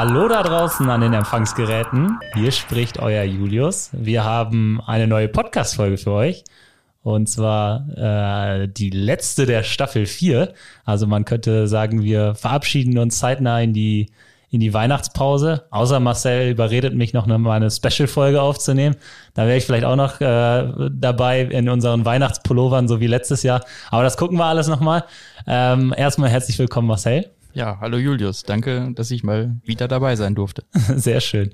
Hallo da draußen an den Empfangsgeräten. Hier spricht euer Julius. Wir haben eine neue Podcast-Folge für euch. Und zwar äh, die letzte der Staffel 4. Also man könnte sagen, wir verabschieden uns zeitnah in die, in die Weihnachtspause. Außer Marcel überredet mich noch mal eine Special-Folge aufzunehmen. Da wäre ich vielleicht auch noch äh, dabei in unseren Weihnachtspullovern, so wie letztes Jahr. Aber das gucken wir alles nochmal. Ähm, erstmal herzlich willkommen, Marcel. Ja, hallo Julius. Danke, dass ich mal wieder dabei sein durfte. Sehr schön.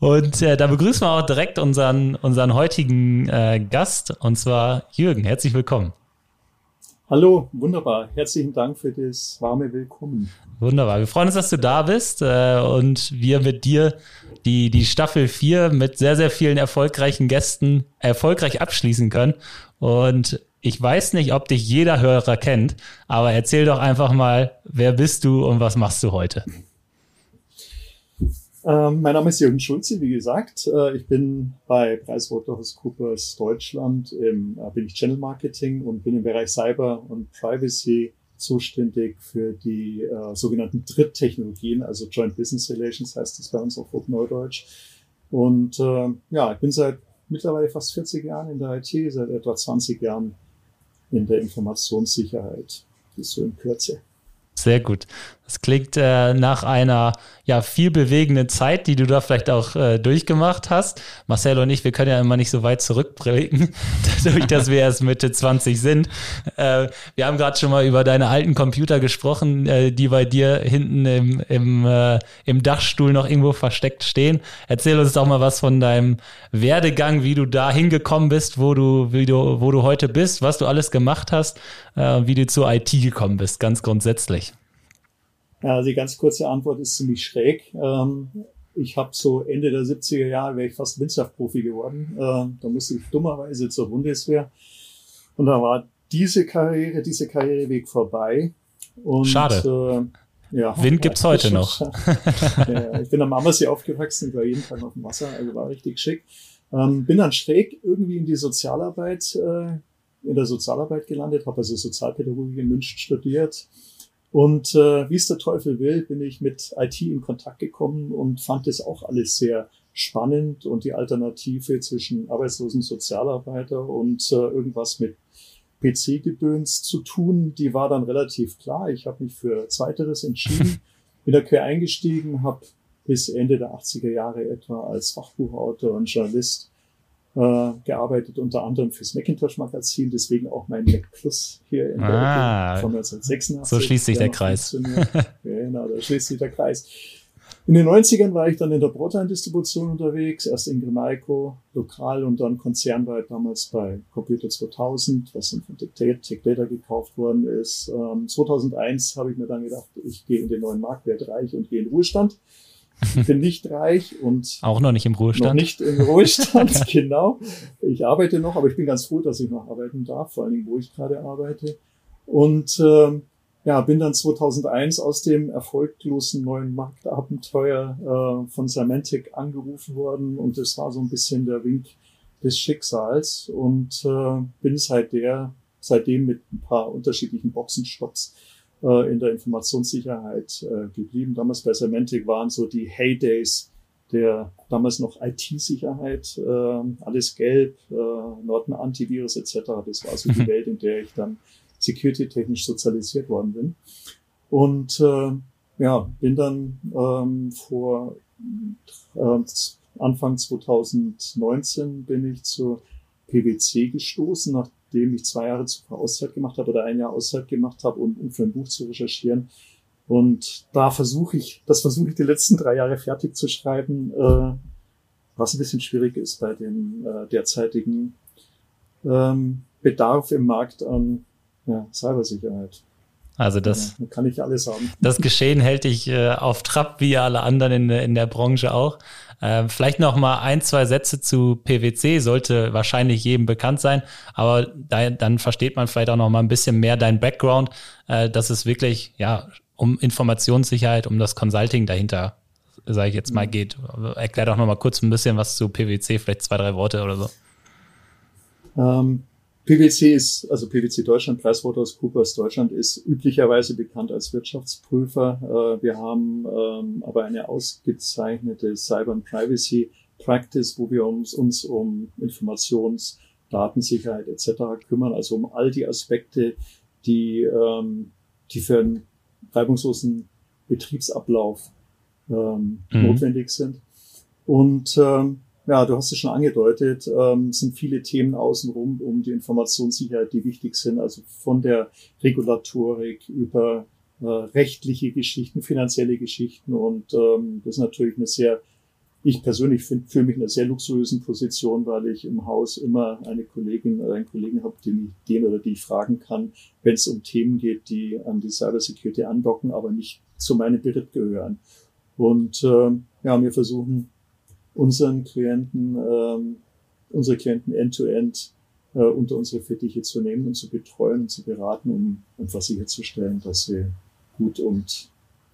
Und äh, da begrüßen wir auch direkt unseren, unseren heutigen äh, Gast, und zwar Jürgen. Herzlich willkommen. Hallo, wunderbar. Herzlichen Dank für das warme Willkommen. Wunderbar. Wir freuen uns, dass du da bist äh, und wir mit dir die, die Staffel 4 mit sehr, sehr vielen erfolgreichen Gästen erfolgreich abschließen können. Und ich weiß nicht, ob dich jeder Hörer kennt, aber erzähl doch einfach mal, wer bist du und was machst du heute? Ähm, mein Name ist Jürgen Schulze, wie gesagt. Äh, ich bin bei PricewaterhouseCoopers Deutschland, im, äh, bin ich Channel Marketing und bin im Bereich Cyber und Privacy zuständig für die äh, sogenannten Dritttechnologien, also Joint Business Relations heißt das bei uns auf Neudeutsch. Und äh, ja, ich bin seit mittlerweile fast 40 Jahren in der IT, seit etwa 20 Jahren in der Informationssicherheit. Das so in Kürze. Sehr gut. Das klingt äh, nach einer ja viel bewegenden Zeit, die du da vielleicht auch äh, durchgemacht hast. Marcel und ich, wir können ja immer nicht so weit zurückblicken, dadurch, dass wir erst Mitte 20 sind. Äh, wir haben gerade schon mal über deine alten Computer gesprochen, äh, die bei dir hinten im, im, äh, im Dachstuhl noch irgendwo versteckt stehen. Erzähl uns doch mal was von deinem Werdegang, wie du da hingekommen bist, wo du, wie du, wo du heute bist, was du alles gemacht hast, äh, wie du zur IT gekommen bist, ganz grundsätzlich. Ja, die ganz kurze Antwort ist ziemlich schräg. Ähm, ich habe so Ende der 70er Jahre wäre ich fast Windsurf-Profi geworden. Ähm, da musste ich dummerweise zur Bundeswehr. Und da war diese Karriere, dieser Karriereweg vorbei. Und, Schade. Äh, ja, Wind gibt's ja, heute noch. ja, ich bin am Ammersee aufgewachsen, war jeden Tag auf dem Wasser, also war richtig schick. Ähm, bin dann schräg irgendwie in die Sozialarbeit, äh, in der Sozialarbeit gelandet, habe also Sozialpädagogik in München studiert und äh, wie es der Teufel will, bin ich mit IT in Kontakt gekommen und fand es auch alles sehr spannend und die Alternative zwischen arbeitslosen Sozialarbeiter und äh, irgendwas mit PC-Gedöns zu tun, die war dann relativ klar. Ich habe mich für Zweiteres entschieden, bin da quer eingestiegen, habe bis Ende der 80er Jahre etwa als Fachbuchautor und Journalist äh, gearbeitet, unter anderem fürs Macintosh-Magazin, deswegen auch mein Mac Plus hier in ah, der von 1986. So schließt sich der, Kreis. genau, da schließt sich der Kreis. In den 90ern war ich dann in der Broadline-Distribution unterwegs, erst in Grenaico, lokal und dann konzernweit damals bei Computer 2000, was dann von Tech Data gekauft worden ist. Ähm, 2001 habe ich mir dann gedacht, ich gehe in den neuen Marktwert reich und gehe in Ruhestand. Ich bin nicht reich und auch noch nicht im Ruhestand. Noch nicht im Ruhestand, genau. Ich arbeite noch, aber ich bin ganz froh, dass ich noch arbeiten darf, vor allen Dingen, wo ich gerade arbeite. Und ähm, ja, bin dann 2001 aus dem erfolglosen neuen Marktabenteuer äh, von Symantec angerufen worden und das war so ein bisschen der Wink des Schicksals und äh, bin seit der, seitdem mit ein paar unterschiedlichen Boxenstopps äh, in der Informationssicherheit äh, geblieben. Damals bei Semantic waren so die Heydays der damals noch IT-Sicherheit, äh, alles gelb, äh, Norton Antivirus etc. Das war so die mhm. Welt, in der ich dann security-technisch sozialisiert worden bin. Und äh, ja, bin dann ähm, vor äh, Anfang 2019 bin ich zur PwC gestoßen, nach nachdem ich zwei Jahre zuvor Auszeit gemacht habe oder ein Jahr Auszeit gemacht habe, um, um für ein Buch zu recherchieren. Und da versuche ich, das versuche ich die letzten drei Jahre fertig zu schreiben, äh, was ein bisschen schwierig ist bei dem äh, derzeitigen ähm, Bedarf im Markt an ja, Cybersicherheit. Also das ja, kann ich alles haben. Das Geschehen hält dich äh, auf Trab wie alle anderen in, in der Branche auch. Äh, vielleicht noch mal ein, zwei Sätze zu PwC, sollte wahrscheinlich jedem bekannt sein, aber da, dann versteht man vielleicht auch noch mal ein bisschen mehr dein Background, äh, dass es wirklich ja um Informationssicherheit, um das Consulting dahinter, sage ich jetzt mal, mhm. geht. Erklär doch noch mal kurz ein bisschen was zu PwC, vielleicht zwei, drei Worte oder so. Ähm, PwC ist, also PwC Deutschland, PricewaterhouseCoopers Deutschland ist üblicherweise bekannt als Wirtschaftsprüfer. Äh, wir haben ähm, aber eine ausgezeichnete Cyber and Privacy Practice, wo wir uns, uns um Informations-, Datensicherheit etc. kümmern, also um all die Aspekte, die, ähm, die für einen reibungslosen Betriebsablauf ähm, mhm. notwendig sind. Und ähm, ja, du hast es schon angedeutet, ähm, sind viele Themen außenrum um die Informationssicherheit, die wichtig sind, also von der Regulatorik über äh, rechtliche Geschichten, finanzielle Geschichten und ähm, das ist natürlich eine sehr, ich persönlich fühle mich in einer sehr luxuriösen Position, weil ich im Haus immer eine Kollegin oder einen Kollegen habe, den, den oder die ich fragen kann, wenn es um Themen geht, die an die Cybersecurity andocken, aber nicht zu meinem Beritt gehören. Und äh, ja, wir versuchen unseren Klienten, ähm, unsere Klienten end-to-end -end, äh, unter unsere Fittiche zu nehmen und zu betreuen und zu beraten, um einfach sicherzustellen, dass sie gut und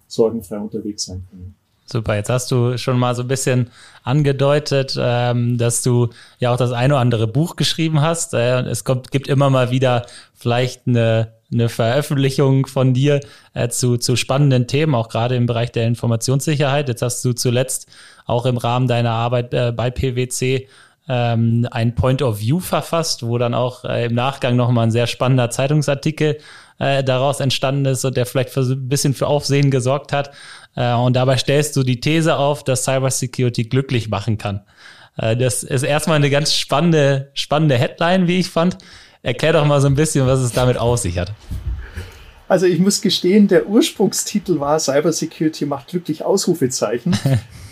sorgenfrei unterwegs sein können. Super, jetzt hast du schon mal so ein bisschen angedeutet, ähm, dass du ja auch das eine oder andere Buch geschrieben hast. Äh, es kommt, gibt immer mal wieder vielleicht eine, eine Veröffentlichung von dir äh, zu, zu spannenden Themen, auch gerade im Bereich der Informationssicherheit. Jetzt hast du zuletzt auch im Rahmen deiner Arbeit äh, bei PwC ähm, ein Point of View verfasst, wo dann auch äh, im Nachgang nochmal ein sehr spannender Zeitungsartikel äh, daraus entstanden ist und der vielleicht für, ein bisschen für Aufsehen gesorgt hat. Äh, und dabei stellst du die These auf, dass Cybersecurity glücklich machen kann. Äh, das ist erstmal eine ganz spannende, spannende Headline, wie ich fand. Erklär doch mal so ein bisschen, was es damit auf sich hat. Also ich muss gestehen, der Ursprungstitel war Cybersecurity macht glücklich Ausrufezeichen.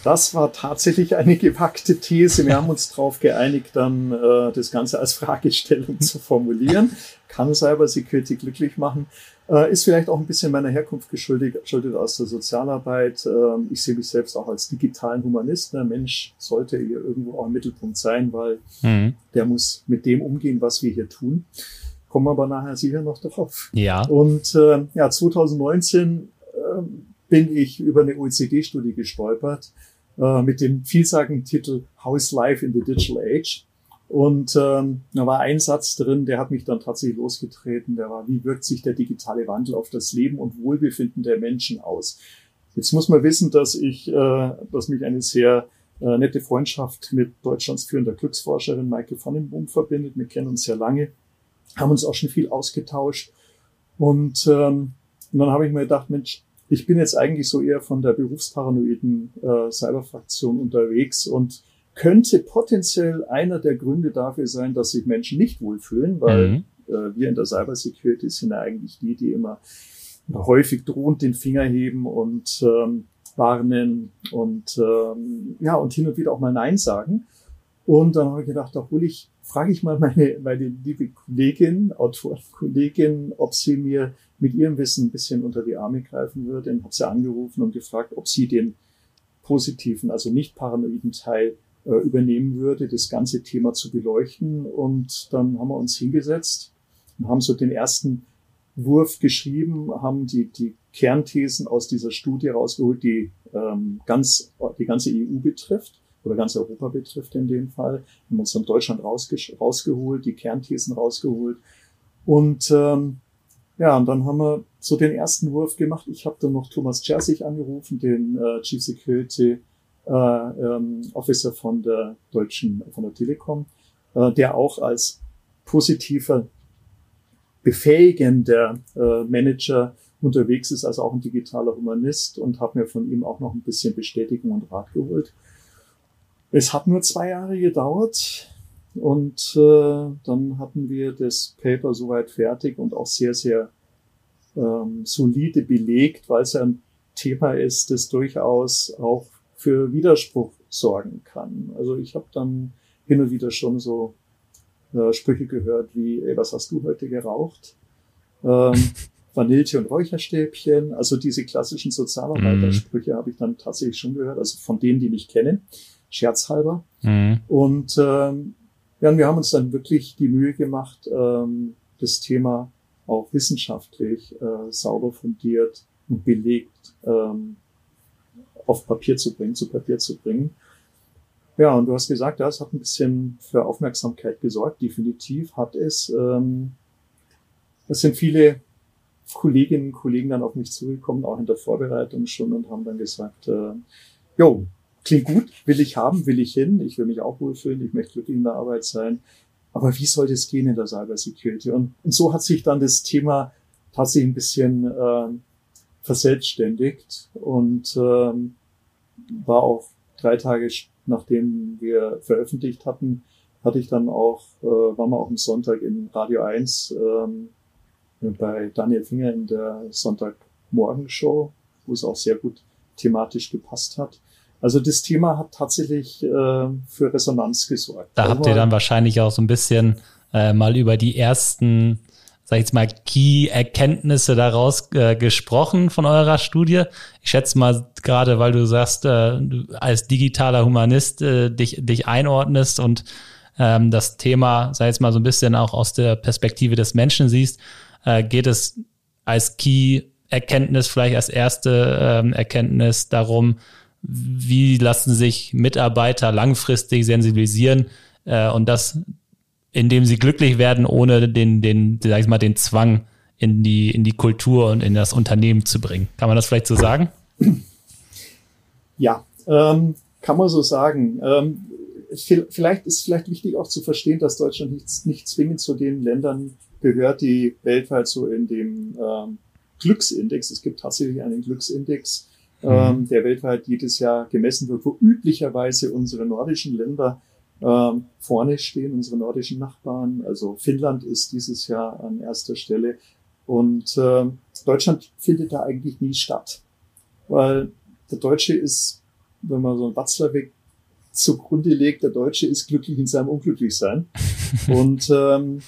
Das war tatsächlich eine gewagte These. Wir haben uns darauf geeinigt, dann äh, das Ganze als Fragestellung zu formulieren. Kann Cybersecurity glücklich machen? Äh, ist vielleicht auch ein bisschen meiner Herkunft geschuldet, geschuldet aus der Sozialarbeit. Äh, ich sehe mich selbst auch als digitalen Humanist. Der Mensch sollte hier irgendwo auch im Mittelpunkt sein, weil mhm. der muss mit dem umgehen, was wir hier tun. Kommen wir aber nachher sicher noch drauf. Ja. Und äh, ja, 2019 äh, bin ich über eine OECD-Studie gestolpert äh, mit dem vielsagenden Titel How is Life in the Digital Age? Und ähm, da war ein Satz drin, der hat mich dann tatsächlich losgetreten. Der war, wie wirkt sich der digitale Wandel auf das Leben und Wohlbefinden der Menschen aus? Jetzt muss man wissen, dass ich, äh, dass mich eine sehr äh, nette Freundschaft mit Deutschlands führender Glücksforscherin Michael Vandenboom verbindet. Wir kennen uns sehr lange, haben uns auch schon viel ausgetauscht. Und, ähm, und dann habe ich mir gedacht, Mensch, ich bin jetzt eigentlich so eher von der berufsparanoiden äh, Cyberfraktion unterwegs und könnte potenziell einer der Gründe dafür sein, dass sich Menschen nicht wohlfühlen, weil mhm. äh, wir in der Cybersecurity sind ja eigentlich die, die immer häufig drohend den Finger heben und ähm, warnen und ähm, ja und hin und wieder auch mal Nein sagen. Und dann habe ich gedacht, da hole ich, frage ich mal meine, meine liebe Kollegin, Autorenkollegin, ob sie mir mit ihrem Wissen ein bisschen unter die Arme greifen würde. Und habe sie angerufen und gefragt, ob sie den positiven, also nicht paranoiden Teil äh, übernehmen würde, das ganze Thema zu beleuchten. Und dann haben wir uns hingesetzt und haben so den ersten Wurf geschrieben, haben die, die Kernthesen aus dieser Studie rausgeholt, die ähm, ganz, die ganze EU betrifft oder ganz Europa betrifft in dem Fall. Haben uns dann Deutschland rausge rausgeholt, die Kernthesen rausgeholt. Und ähm, ja, und dann haben wir so den ersten Wurf gemacht. Ich habe dann noch Thomas Jersig angerufen, den äh, Chief Security äh, ähm, Officer von der deutschen, von der Telekom, äh, der auch als positiver, befähigender äh, Manager unterwegs ist, also auch ein digitaler Humanist und habe mir von ihm auch noch ein bisschen Bestätigung und Rat geholt. Es hat nur zwei Jahre gedauert. Und äh, dann hatten wir das Paper soweit fertig und auch sehr, sehr ähm, solide belegt, weil es ja ein Thema ist, das durchaus auch für Widerspruch sorgen kann. Also ich habe dann hin und wieder schon so äh, Sprüche gehört wie, ey, was hast du heute geraucht? Ähm, Vanille und Räucherstäbchen, also diese klassischen Sozialarbeitersprüche mhm. habe ich dann tatsächlich schon gehört, also von denen, die mich kennen, scherzhalber. Mhm. Und ähm, ja, und wir haben uns dann wirklich die Mühe gemacht, ähm, das Thema auch wissenschaftlich äh, sauber fundiert und belegt ähm, auf Papier zu bringen, zu Papier zu bringen. Ja, und du hast gesagt, das hat ein bisschen für Aufmerksamkeit gesorgt. Definitiv hat es. Ähm, es sind viele Kolleginnen und Kollegen dann auf mich zugekommen, auch in der Vorbereitung schon, und haben dann gesagt, äh, jo, klingt gut, will ich haben, will ich hin, ich will mich auch wohlfühlen, ich möchte glücklich in der Arbeit sein. Aber wie soll das gehen in der Cyber Security? Und, und so hat sich dann das Thema tatsächlich ein bisschen äh, verselbstständigt und ähm, war auch drei Tage nachdem wir veröffentlicht hatten, hatte ich dann auch, äh, waren wir auch am Sonntag in Radio 1 ähm, bei Daniel Finger in der Sonntagmorgenshow, wo es auch sehr gut thematisch gepasst hat. Also das Thema hat tatsächlich äh, für Resonanz gesorgt. Da habt ihr dann wahrscheinlich auch so ein bisschen äh, mal über die ersten, sag ich jetzt mal, Key-Erkenntnisse daraus äh, gesprochen von eurer Studie. Ich schätze mal gerade, weil du sagst, äh, du als digitaler Humanist äh, dich, dich einordnest und ähm, das Thema, sag ich jetzt mal, so ein bisschen auch aus der Perspektive des Menschen siehst, äh, geht es als Key-Erkenntnis, vielleicht als erste ähm, Erkenntnis darum, wie lassen sich Mitarbeiter langfristig sensibilisieren äh, und das, indem sie glücklich werden, ohne den, den, sag ich mal, den Zwang in die, in die Kultur und in das Unternehmen zu bringen. Kann man das vielleicht so sagen? Ja, ähm, kann man so sagen. Ähm, vielleicht ist vielleicht wichtig auch zu verstehen, dass Deutschland nicht, nicht zwingend zu den Ländern gehört, die weltweit so in dem ähm, Glücksindex, es gibt tatsächlich einen Glücksindex. Ähm, der weltweit jedes Jahr gemessen wird, wo üblicherweise unsere nordischen Länder ähm, vorne stehen, unsere nordischen Nachbarn. Also Finnland ist dieses Jahr an erster Stelle. Und äh, Deutschland findet da eigentlich nie statt. Weil der Deutsche ist, wenn man so einen Watzlawick zugrunde legt, der Deutsche ist glücklich in seinem Unglücklichsein. und ähm,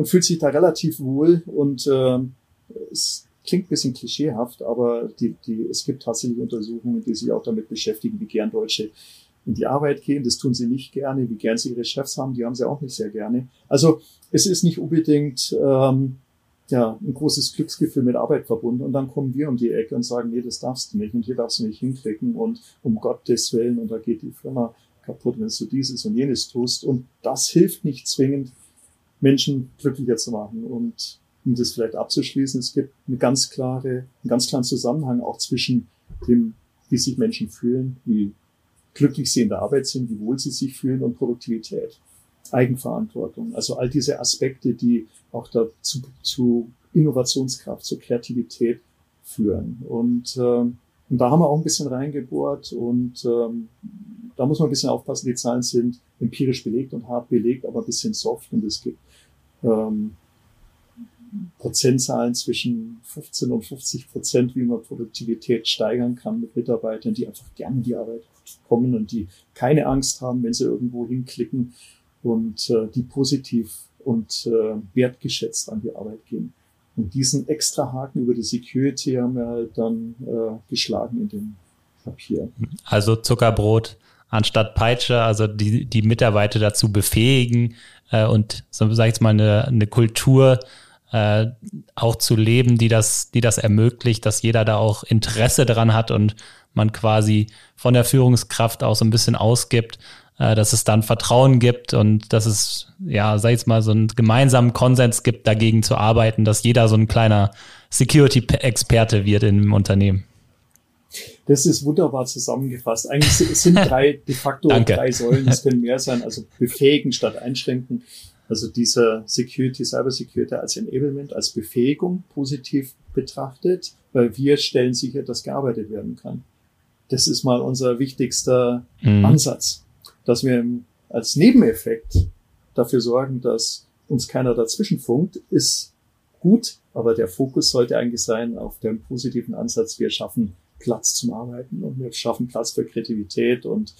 und fühlt sich da relativ wohl und äh, es klingt ein bisschen klischeehaft, aber die, die, es gibt tatsächlich Untersuchungen, die sich auch damit beschäftigen, wie gern Deutsche in die Arbeit gehen. Das tun sie nicht gerne, wie gern sie ihre Chefs haben, die haben sie auch nicht sehr gerne. Also es ist nicht unbedingt ähm, ja, ein großes Glücksgefühl mit Arbeit verbunden. Und dann kommen wir um die Ecke und sagen, nee, das darfst du nicht und hier darfst du nicht hinklicken und um Gottes Willen und da geht die Firma kaputt, wenn du dieses und jenes tust. Und das hilft nicht zwingend, Menschen glücklicher zu machen. Und um das vielleicht abzuschließen, es gibt eine ganz klare, einen ganz klaren Zusammenhang auch zwischen dem, wie sich Menschen fühlen, wie glücklich sie in der Arbeit sind, wie wohl sie sich fühlen und Produktivität, Eigenverantwortung. Also all diese Aspekte, die auch dazu zu Innovationskraft, zur Kreativität führen. Und, äh, und da haben wir auch ein bisschen reingebohrt und ähm, da muss man ein bisschen aufpassen, die Zahlen sind empirisch belegt und hart belegt, aber ein bisschen soft und es gibt ähm, Prozentzahlen zwischen 15 und 50 Prozent, wie man Produktivität steigern kann mit Mitarbeitern, die einfach gerne in die Arbeit kommen und die keine Angst haben, wenn sie irgendwo hinklicken und äh, die positiv und äh, wertgeschätzt an die Arbeit gehen. Und diesen extra Haken über die Security haben wir halt dann äh, geschlagen in dem Papier. Also Zuckerbrot anstatt Peitsche, also die, die Mitarbeiter dazu befähigen äh, und, sag ich jetzt mal, eine, eine Kultur äh, auch zu leben, die das, die das ermöglicht, dass jeder da auch Interesse dran hat und man quasi von der Führungskraft auch so ein bisschen ausgibt, äh, dass es dann Vertrauen gibt und dass es, ja, sag ich mal, so einen gemeinsamen Konsens gibt, dagegen zu arbeiten, dass jeder so ein kleiner Security-Experte wird im Unternehmen. Das ist wunderbar zusammengefasst. Eigentlich sind drei, de facto drei Säulen, es können mehr sein, also befähigen statt einschränken. Also dieser Security, Cyber Security als Enablement, als Befähigung positiv betrachtet, weil wir stellen sicher, dass gearbeitet werden kann. Das ist mal unser wichtigster mhm. Ansatz, dass wir als Nebeneffekt dafür sorgen, dass uns keiner dazwischen funkt, ist gut, aber der Fokus sollte eigentlich sein auf dem positiven Ansatz, wir schaffen Platz zum Arbeiten und wir schaffen Platz für Kreativität und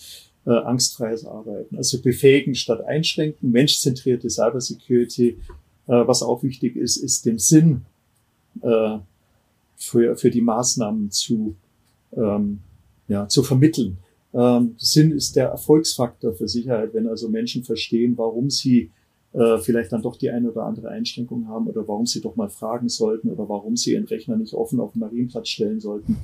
äh, angstfreies Arbeiten. Also befähigen statt einschränken, menschzentrierte Cybersecurity. Äh, was auch wichtig ist, ist den Sinn äh, für, für die Maßnahmen zu, ähm, ja, zu vermitteln. Ähm, Sinn ist der Erfolgsfaktor für Sicherheit, wenn also Menschen verstehen, warum sie äh, vielleicht dann doch die eine oder andere Einschränkung haben oder warum sie doch mal fragen sollten oder warum sie ihren Rechner nicht offen auf den Marienplatz stellen sollten.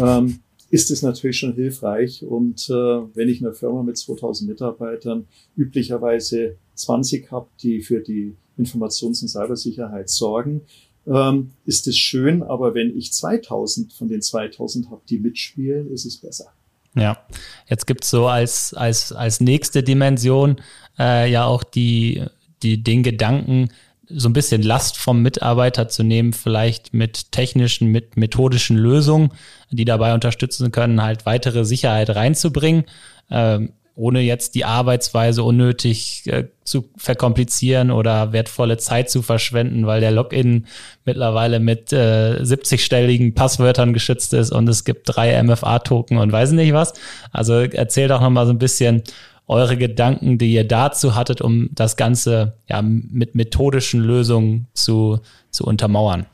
Ähm, ist es natürlich schon hilfreich. Und äh, wenn ich eine Firma mit 2000 Mitarbeitern üblicherweise 20 habe, die für die Informations- und Cybersicherheit sorgen, ähm, ist es schön. Aber wenn ich 2000 von den 2000 habe, die mitspielen, ist es besser. Ja, jetzt gibt's so als, als, als nächste Dimension äh, ja auch die, die, den Gedanken, so ein bisschen Last vom Mitarbeiter zu nehmen, vielleicht mit technischen, mit methodischen Lösungen, die dabei unterstützen können, halt weitere Sicherheit reinzubringen, ähm, ohne jetzt die Arbeitsweise unnötig äh, zu verkomplizieren oder wertvolle Zeit zu verschwenden, weil der Login mittlerweile mit äh, 70-stelligen Passwörtern geschützt ist und es gibt drei MFA-Token und weiß nicht was. Also erzähl doch nochmal so ein bisschen, eure Gedanken, die ihr dazu hattet, um das Ganze ja mit methodischen Lösungen zu, zu untermauern?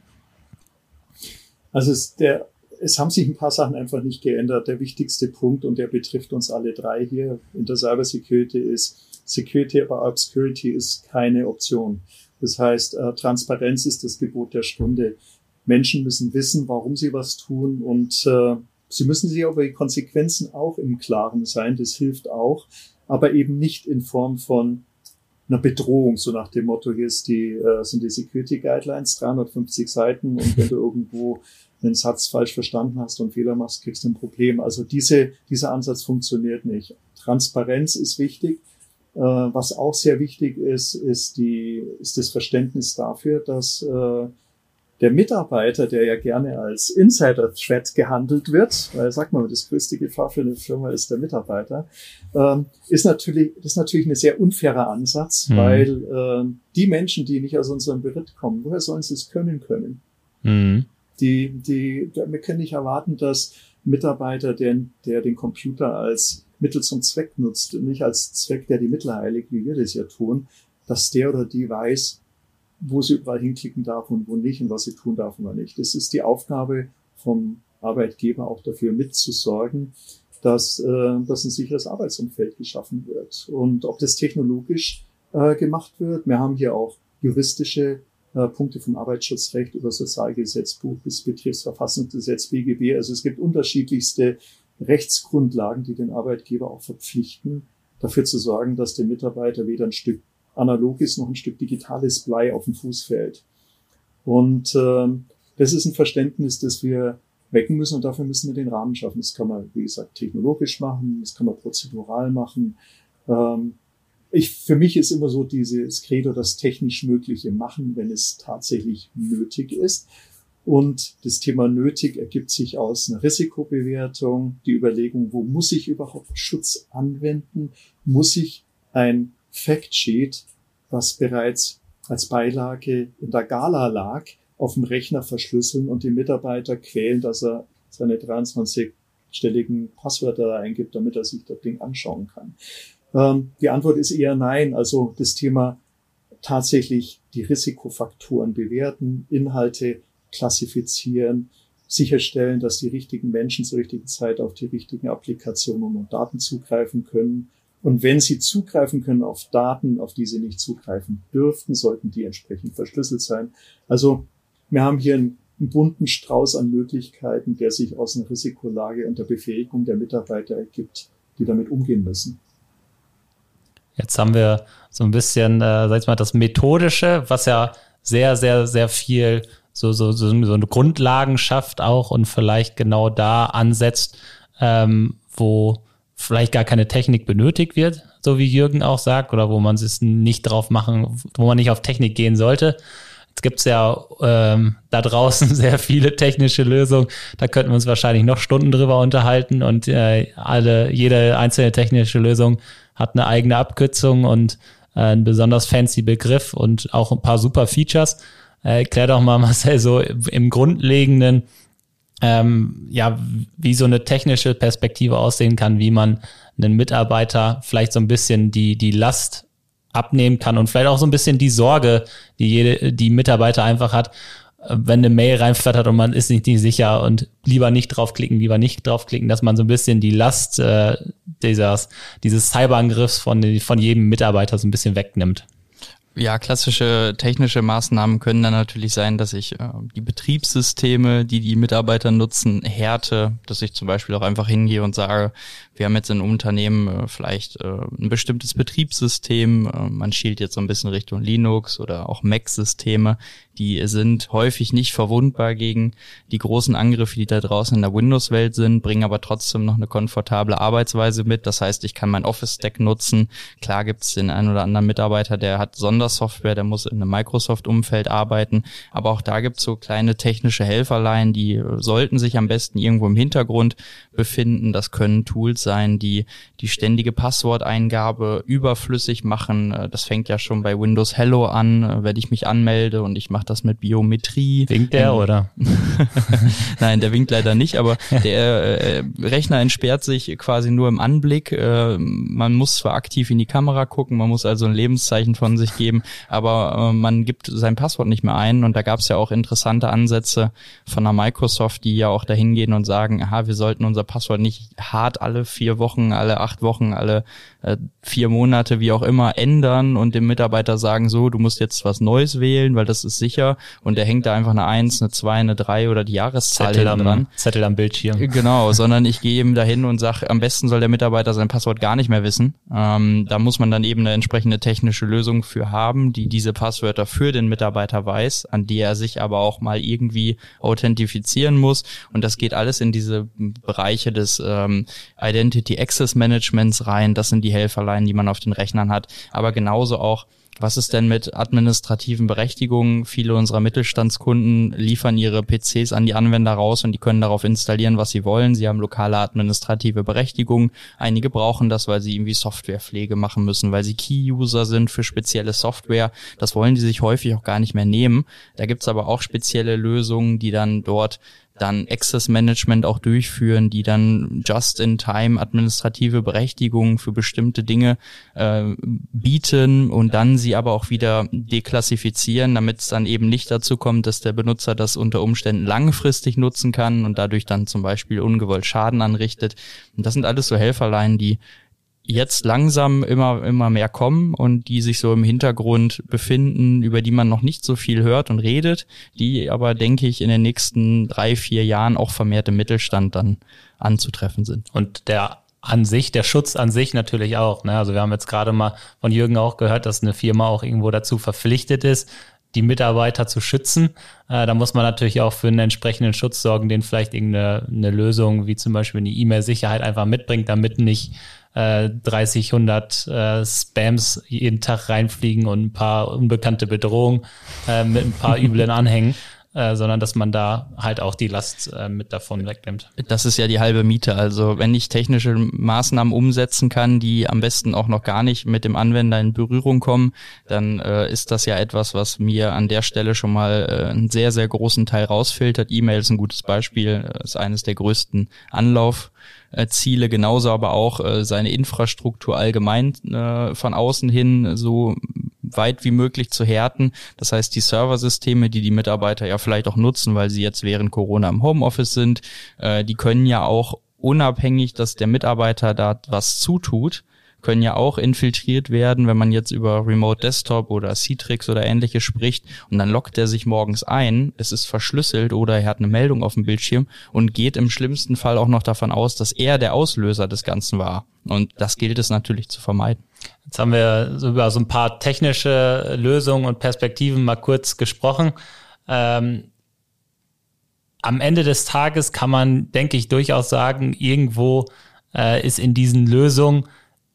Also es, der, es haben sich ein paar Sachen einfach nicht geändert. Der wichtigste Punkt, und der betrifft uns alle drei hier in der Cybersecurity, ist, Security aber Obscurity ist keine Option. Das heißt, äh, Transparenz ist das Gebot der Stunde. Menschen müssen wissen, warum sie was tun und äh, sie müssen sich über die Konsequenzen auch im Klaren sein. Das hilft auch aber eben nicht in Form von einer Bedrohung, so nach dem Motto, hier ist die, äh, sind die Security Guidelines, 350 Seiten und wenn du irgendwo einen Satz falsch verstanden hast und Fehler machst, kriegst du ein Problem. Also diese, dieser Ansatz funktioniert nicht. Transparenz ist wichtig. Äh, was auch sehr wichtig ist, ist, die, ist das Verständnis dafür, dass äh, der Mitarbeiter, der ja gerne als Insider-Threat gehandelt wird, weil sag mal, das größte Gefahr für eine Firma ist der Mitarbeiter, ähm, ist natürlich, das ist natürlich ein sehr unfairer Ansatz, mhm. weil äh, die Menschen, die nicht aus unserem Beritt kommen, woher sollen sie es können können? Mhm. Die, die, wir können nicht erwarten, dass Mitarbeiter, der, der den Computer als Mittel zum Zweck nutzt, nicht als Zweck, der die Mittel heiligt, wie wir das ja tun, dass der oder die weiß, wo sie überall hinklicken darf und wo nicht und was sie tun darf und was nicht. Das ist die Aufgabe vom Arbeitgeber auch dafür mitzusorgen, dass, äh, dass ein sicheres Arbeitsumfeld geschaffen wird. Und ob das technologisch äh, gemacht wird, wir haben hier auch juristische äh, Punkte vom Arbeitsschutzrecht über Sozialgesetzbuch bis Betriebsverfassungsgesetz BGB. Also es gibt unterschiedlichste Rechtsgrundlagen, die den Arbeitgeber auch verpflichten, dafür zu sorgen, dass der Mitarbeiter weder ein Stück analog ist, noch ein Stück digitales Blei auf dem Fuß fällt. Und äh, das ist ein Verständnis, das wir wecken müssen und dafür müssen wir den Rahmen schaffen. Das kann man, wie gesagt, technologisch machen, das kann man prozedural machen. Ähm, ich, für mich ist immer so dieses Credo, das technisch Mögliche machen, wenn es tatsächlich nötig ist. Und das Thema nötig ergibt sich aus einer Risikobewertung, die Überlegung, wo muss ich überhaupt Schutz anwenden? Muss ich ein Factsheet, was bereits als Beilage in der Gala lag, auf dem Rechner verschlüsseln und den Mitarbeiter quälen, dass er seine 23-stelligen Passwörter eingibt, damit er sich das Ding anschauen kann. Ähm, die Antwort ist eher nein. Also das Thema tatsächlich die Risikofaktoren bewerten, Inhalte klassifizieren, sicherstellen, dass die richtigen Menschen zur richtigen Zeit auf die richtigen Applikationen und Daten zugreifen können und wenn Sie zugreifen können auf Daten, auf die Sie nicht zugreifen dürften, sollten die entsprechend verschlüsselt sein. Also wir haben hier einen, bunten Strauß an Möglichkeiten, der sich aus einer Risikolage und der Befähigung der Mitarbeiter ergibt, die damit umgehen müssen. Jetzt haben wir so ein bisschen, äh, sag ich mal, das Methodische, was ja sehr, sehr, sehr viel so, so, so, so eine Grundlagen schafft auch und vielleicht genau da ansetzt, ähm, wo vielleicht gar keine Technik benötigt wird, so wie Jürgen auch sagt, oder wo man es nicht drauf machen, wo man nicht auf Technik gehen sollte. Jetzt gibt es ja ähm, da draußen sehr viele technische Lösungen. Da könnten wir uns wahrscheinlich noch Stunden drüber unterhalten und äh, alle, jede einzelne technische Lösung hat eine eigene Abkürzung und äh, einen besonders fancy Begriff und auch ein paar super Features. Äh, erklär doch mal, Marcel, so im Grundlegenden, ähm, ja, wie so eine technische Perspektive aussehen kann, wie man einen Mitarbeiter vielleicht so ein bisschen die, die Last abnehmen kann und vielleicht auch so ein bisschen die Sorge, die jede, die Mitarbeiter einfach hat, äh, wenn eine Mail reinflattert und man ist nicht, nicht sicher und lieber nicht draufklicken, lieber nicht draufklicken, dass man so ein bisschen die Last äh, dieses, dieses Cyberangriffs von, von jedem Mitarbeiter so ein bisschen wegnimmt. Ja, klassische technische Maßnahmen können dann natürlich sein, dass ich äh, die Betriebssysteme, die die Mitarbeiter nutzen, härte, dass ich zum Beispiel auch einfach hingehe und sage, wir haben jetzt in Unternehmen äh, vielleicht äh, ein bestimmtes Betriebssystem, äh, man schielt jetzt so ein bisschen Richtung Linux oder auch Mac-Systeme, die sind häufig nicht verwundbar gegen die großen Angriffe, die da draußen in der Windows-Welt sind, bringen aber trotzdem noch eine komfortable Arbeitsweise mit. Das heißt, ich kann mein Office-Stack nutzen. Klar gibt es den einen oder anderen Mitarbeiter, der hat Sondersoftware, der muss in einem Microsoft-Umfeld arbeiten. Aber auch da gibt es so kleine technische Helferlein, die sollten sich am besten irgendwo im Hintergrund befinden. Das können Tools sein, die die ständige Passworteingabe überflüssig machen. Das fängt ja schon bei Windows Hello an, wenn ich mich anmelde und ich mache das mit Biometrie. Winkt der ähm, oder? Nein, der winkt leider nicht, aber der äh, Rechner entsperrt sich quasi nur im Anblick. Äh, man muss zwar aktiv in die Kamera gucken, man muss also ein Lebenszeichen von sich geben, aber äh, man gibt sein Passwort nicht mehr ein. Und da gab es ja auch interessante Ansätze von der Microsoft, die ja auch dahin gehen und sagen, aha, wir sollten unser Passwort nicht hart alle vier Wochen, alle acht Wochen, alle vier Monate, wie auch immer, ändern und dem Mitarbeiter sagen, so, du musst jetzt was Neues wählen, weil das ist sicher und der hängt da einfach eine Eins, eine Zwei, eine Drei oder die Jahreszahl Zettel am, dran. Zettel am Bildschirm. Genau, sondern ich gehe eben dahin und sage, am besten soll der Mitarbeiter sein Passwort gar nicht mehr wissen. Ähm, da muss man dann eben eine entsprechende technische Lösung für haben, die diese Passwörter für den Mitarbeiter weiß, an die er sich aber auch mal irgendwie authentifizieren muss. Und das geht alles in diese Bereiche des ähm, Identity Access Managements rein. Das sind die Helferlein, die man auf den Rechnern hat. Aber genauso auch was ist denn mit administrativen Berechtigungen? Viele unserer Mittelstandskunden liefern ihre PCs an die Anwender raus und die können darauf installieren, was sie wollen. Sie haben lokale administrative Berechtigungen. Einige brauchen das, weil sie irgendwie Softwarepflege machen müssen, weil sie Key-User sind für spezielle Software. Das wollen die sich häufig auch gar nicht mehr nehmen. Da gibt's aber auch spezielle Lösungen, die dann dort dann Access Management auch durchführen, die dann just-in-time administrative Berechtigungen für bestimmte Dinge äh, bieten und dann sie aber auch wieder deklassifizieren, damit es dann eben nicht dazu kommt, dass der Benutzer das unter Umständen langfristig nutzen kann und dadurch dann zum Beispiel ungewollt Schaden anrichtet. Und das sind alles so Helferlein, die jetzt langsam immer, immer mehr kommen und die sich so im Hintergrund befinden, über die man noch nicht so viel hört und redet, die aber, denke ich, in den nächsten drei, vier Jahren auch vermehrt im Mittelstand dann anzutreffen sind. Und der an sich, der Schutz an sich natürlich auch. Ne? Also wir haben jetzt gerade mal von Jürgen auch gehört, dass eine Firma auch irgendwo dazu verpflichtet ist, die Mitarbeiter zu schützen. Äh, da muss man natürlich auch für einen entsprechenden Schutz sorgen, den vielleicht irgendeine eine Lösung wie zum Beispiel eine E-Mail-Sicherheit einfach mitbringt, damit nicht äh, 30, 100 äh, Spams jeden Tag reinfliegen und ein paar unbekannte Bedrohungen äh, mit ein paar üblen Anhängen. Äh, sondern dass man da halt auch die Last äh, mit davon wegnimmt. Das ist ja die halbe Miete. Also wenn ich technische Maßnahmen umsetzen kann, die am besten auch noch gar nicht mit dem Anwender in Berührung kommen, dann äh, ist das ja etwas, was mir an der Stelle schon mal äh, einen sehr, sehr großen Teil rausfiltert. E-Mail ist ein gutes Beispiel, ist eines der größten Anlauf äh, Ziele, genauso aber auch äh, seine Infrastruktur allgemein äh, von außen hin so weit wie möglich zu härten. Das heißt, die Serversysteme, die die Mitarbeiter ja vielleicht auch nutzen, weil sie jetzt während Corona im Homeoffice sind, äh, die können ja auch unabhängig, dass der Mitarbeiter da was zutut, können ja auch infiltriert werden, wenn man jetzt über Remote Desktop oder Citrix oder ähnliches spricht und dann lockt er sich morgens ein, es ist verschlüsselt oder er hat eine Meldung auf dem Bildschirm und geht im schlimmsten Fall auch noch davon aus, dass er der Auslöser des Ganzen war. Und das gilt es natürlich zu vermeiden. Jetzt haben wir über so ein paar technische Lösungen und Perspektiven mal kurz gesprochen. Ähm, am Ende des Tages kann man, denke ich, durchaus sagen, irgendwo äh, ist in diesen Lösungen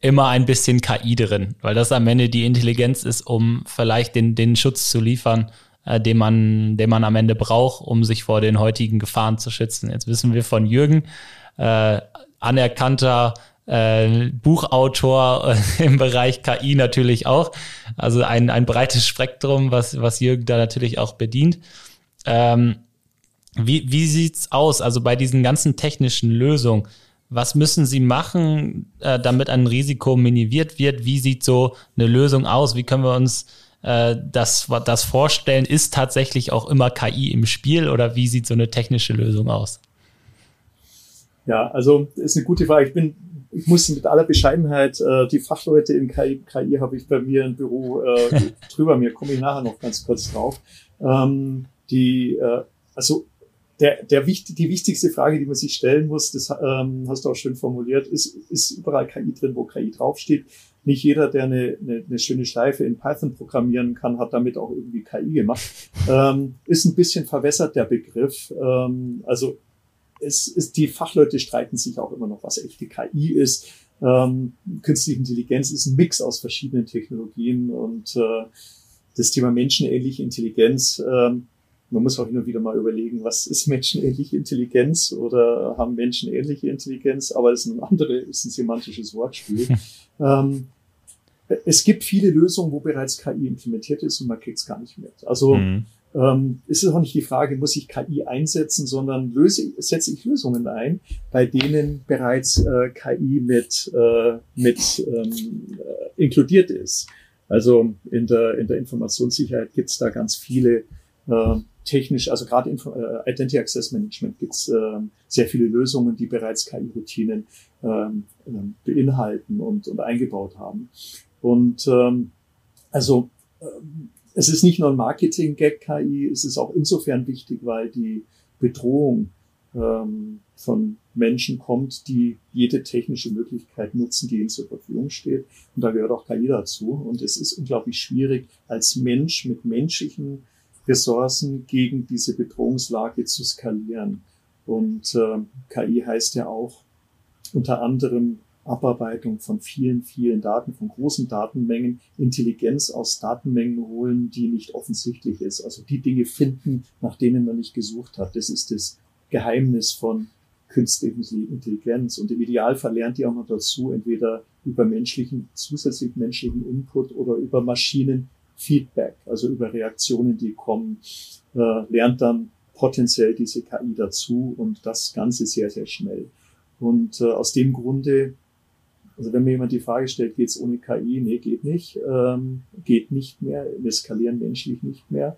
immer ein bisschen KI drin, weil das am Ende die Intelligenz ist, um vielleicht den, den Schutz zu liefern, äh, den, man, den man am Ende braucht, um sich vor den heutigen Gefahren zu schützen. Jetzt wissen wir von Jürgen, äh, anerkannter äh, Buchautor äh, im Bereich KI natürlich auch. Also ein, ein breites Spektrum, was, was Jürgen da natürlich auch bedient. Ähm, wie, wie sieht's aus? Also bei diesen ganzen technischen Lösungen, was müssen Sie machen, äh, damit ein Risiko minimiert wird? Wie sieht so eine Lösung aus? Wie können wir uns äh, das, das vorstellen? Ist tatsächlich auch immer KI im Spiel oder wie sieht so eine technische Lösung aus? Ja, also ist eine gute Frage. Ich bin ich muss mit aller Bescheidenheit, äh, die Fachleute in KI, KI habe ich bei mir im Büro äh, drüber mir, komme ich nachher noch ganz kurz drauf. Ähm, die, äh, also der, der die wichtigste Frage, die man sich stellen muss, das ähm, hast du auch schön formuliert, ist, ist überall KI drin, wo KI draufsteht. Nicht jeder, der eine, eine, eine schöne Schleife in Python programmieren kann, hat damit auch irgendwie KI gemacht. Ähm, ist ein bisschen verwässert der Begriff. Ähm, also es ist, die Fachleute streiten sich auch immer noch, was echte KI ist. Ähm, künstliche Intelligenz ist ein Mix aus verschiedenen Technologien und äh, das Thema menschenähnliche Intelligenz, ähm, man muss auch hin und wieder mal überlegen, was ist menschenähnliche Intelligenz oder haben Menschen ähnliche Intelligenz, aber es ist ein anderes, ist ein semantisches Wortspiel. ähm, es gibt viele Lösungen, wo bereits KI implementiert ist und man kriegt es gar nicht mit. Also mhm ähm, ist es auch nicht die Frage, muss ich KI einsetzen, sondern löse, setze ich Lösungen ein, bei denen bereits äh, KI mit, äh, mit ähm, äh, inkludiert ist. Also in der, in der Informationssicherheit gibt es da ganz viele äh, technisch, also gerade äh, Identity Access Management gibt es äh, sehr viele Lösungen, die bereits KI-Routinen ähm, ähm, beinhalten und, und eingebaut haben. Und ähm, also ähm, es ist nicht nur ein Marketing-Gag KI, es ist auch insofern wichtig, weil die Bedrohung ähm, von Menschen kommt, die jede technische Möglichkeit nutzen, die ihnen zur Verfügung steht. Und da gehört auch KI dazu. Und es ist unglaublich schwierig, als Mensch mit menschlichen Ressourcen gegen diese Bedrohungslage zu skalieren. Und äh, KI heißt ja auch unter anderem Abarbeitung von vielen, vielen Daten, von großen Datenmengen, Intelligenz aus Datenmengen holen, die nicht offensichtlich ist. Also die Dinge finden, nach denen man nicht gesucht hat. Das ist das Geheimnis von künstlicher Intelligenz. Und im Idealfall lernt die auch noch dazu, entweder über menschlichen, zusätzlich menschlichen Input oder über Maschinenfeedback, also über Reaktionen, die kommen, äh, lernt dann potenziell diese KI dazu und das Ganze sehr, sehr schnell. Und äh, aus dem Grunde also wenn mir jemand die Frage stellt, geht's ohne KI? Nee, geht nicht. Ähm, geht nicht mehr. Wir skalieren menschlich nicht mehr.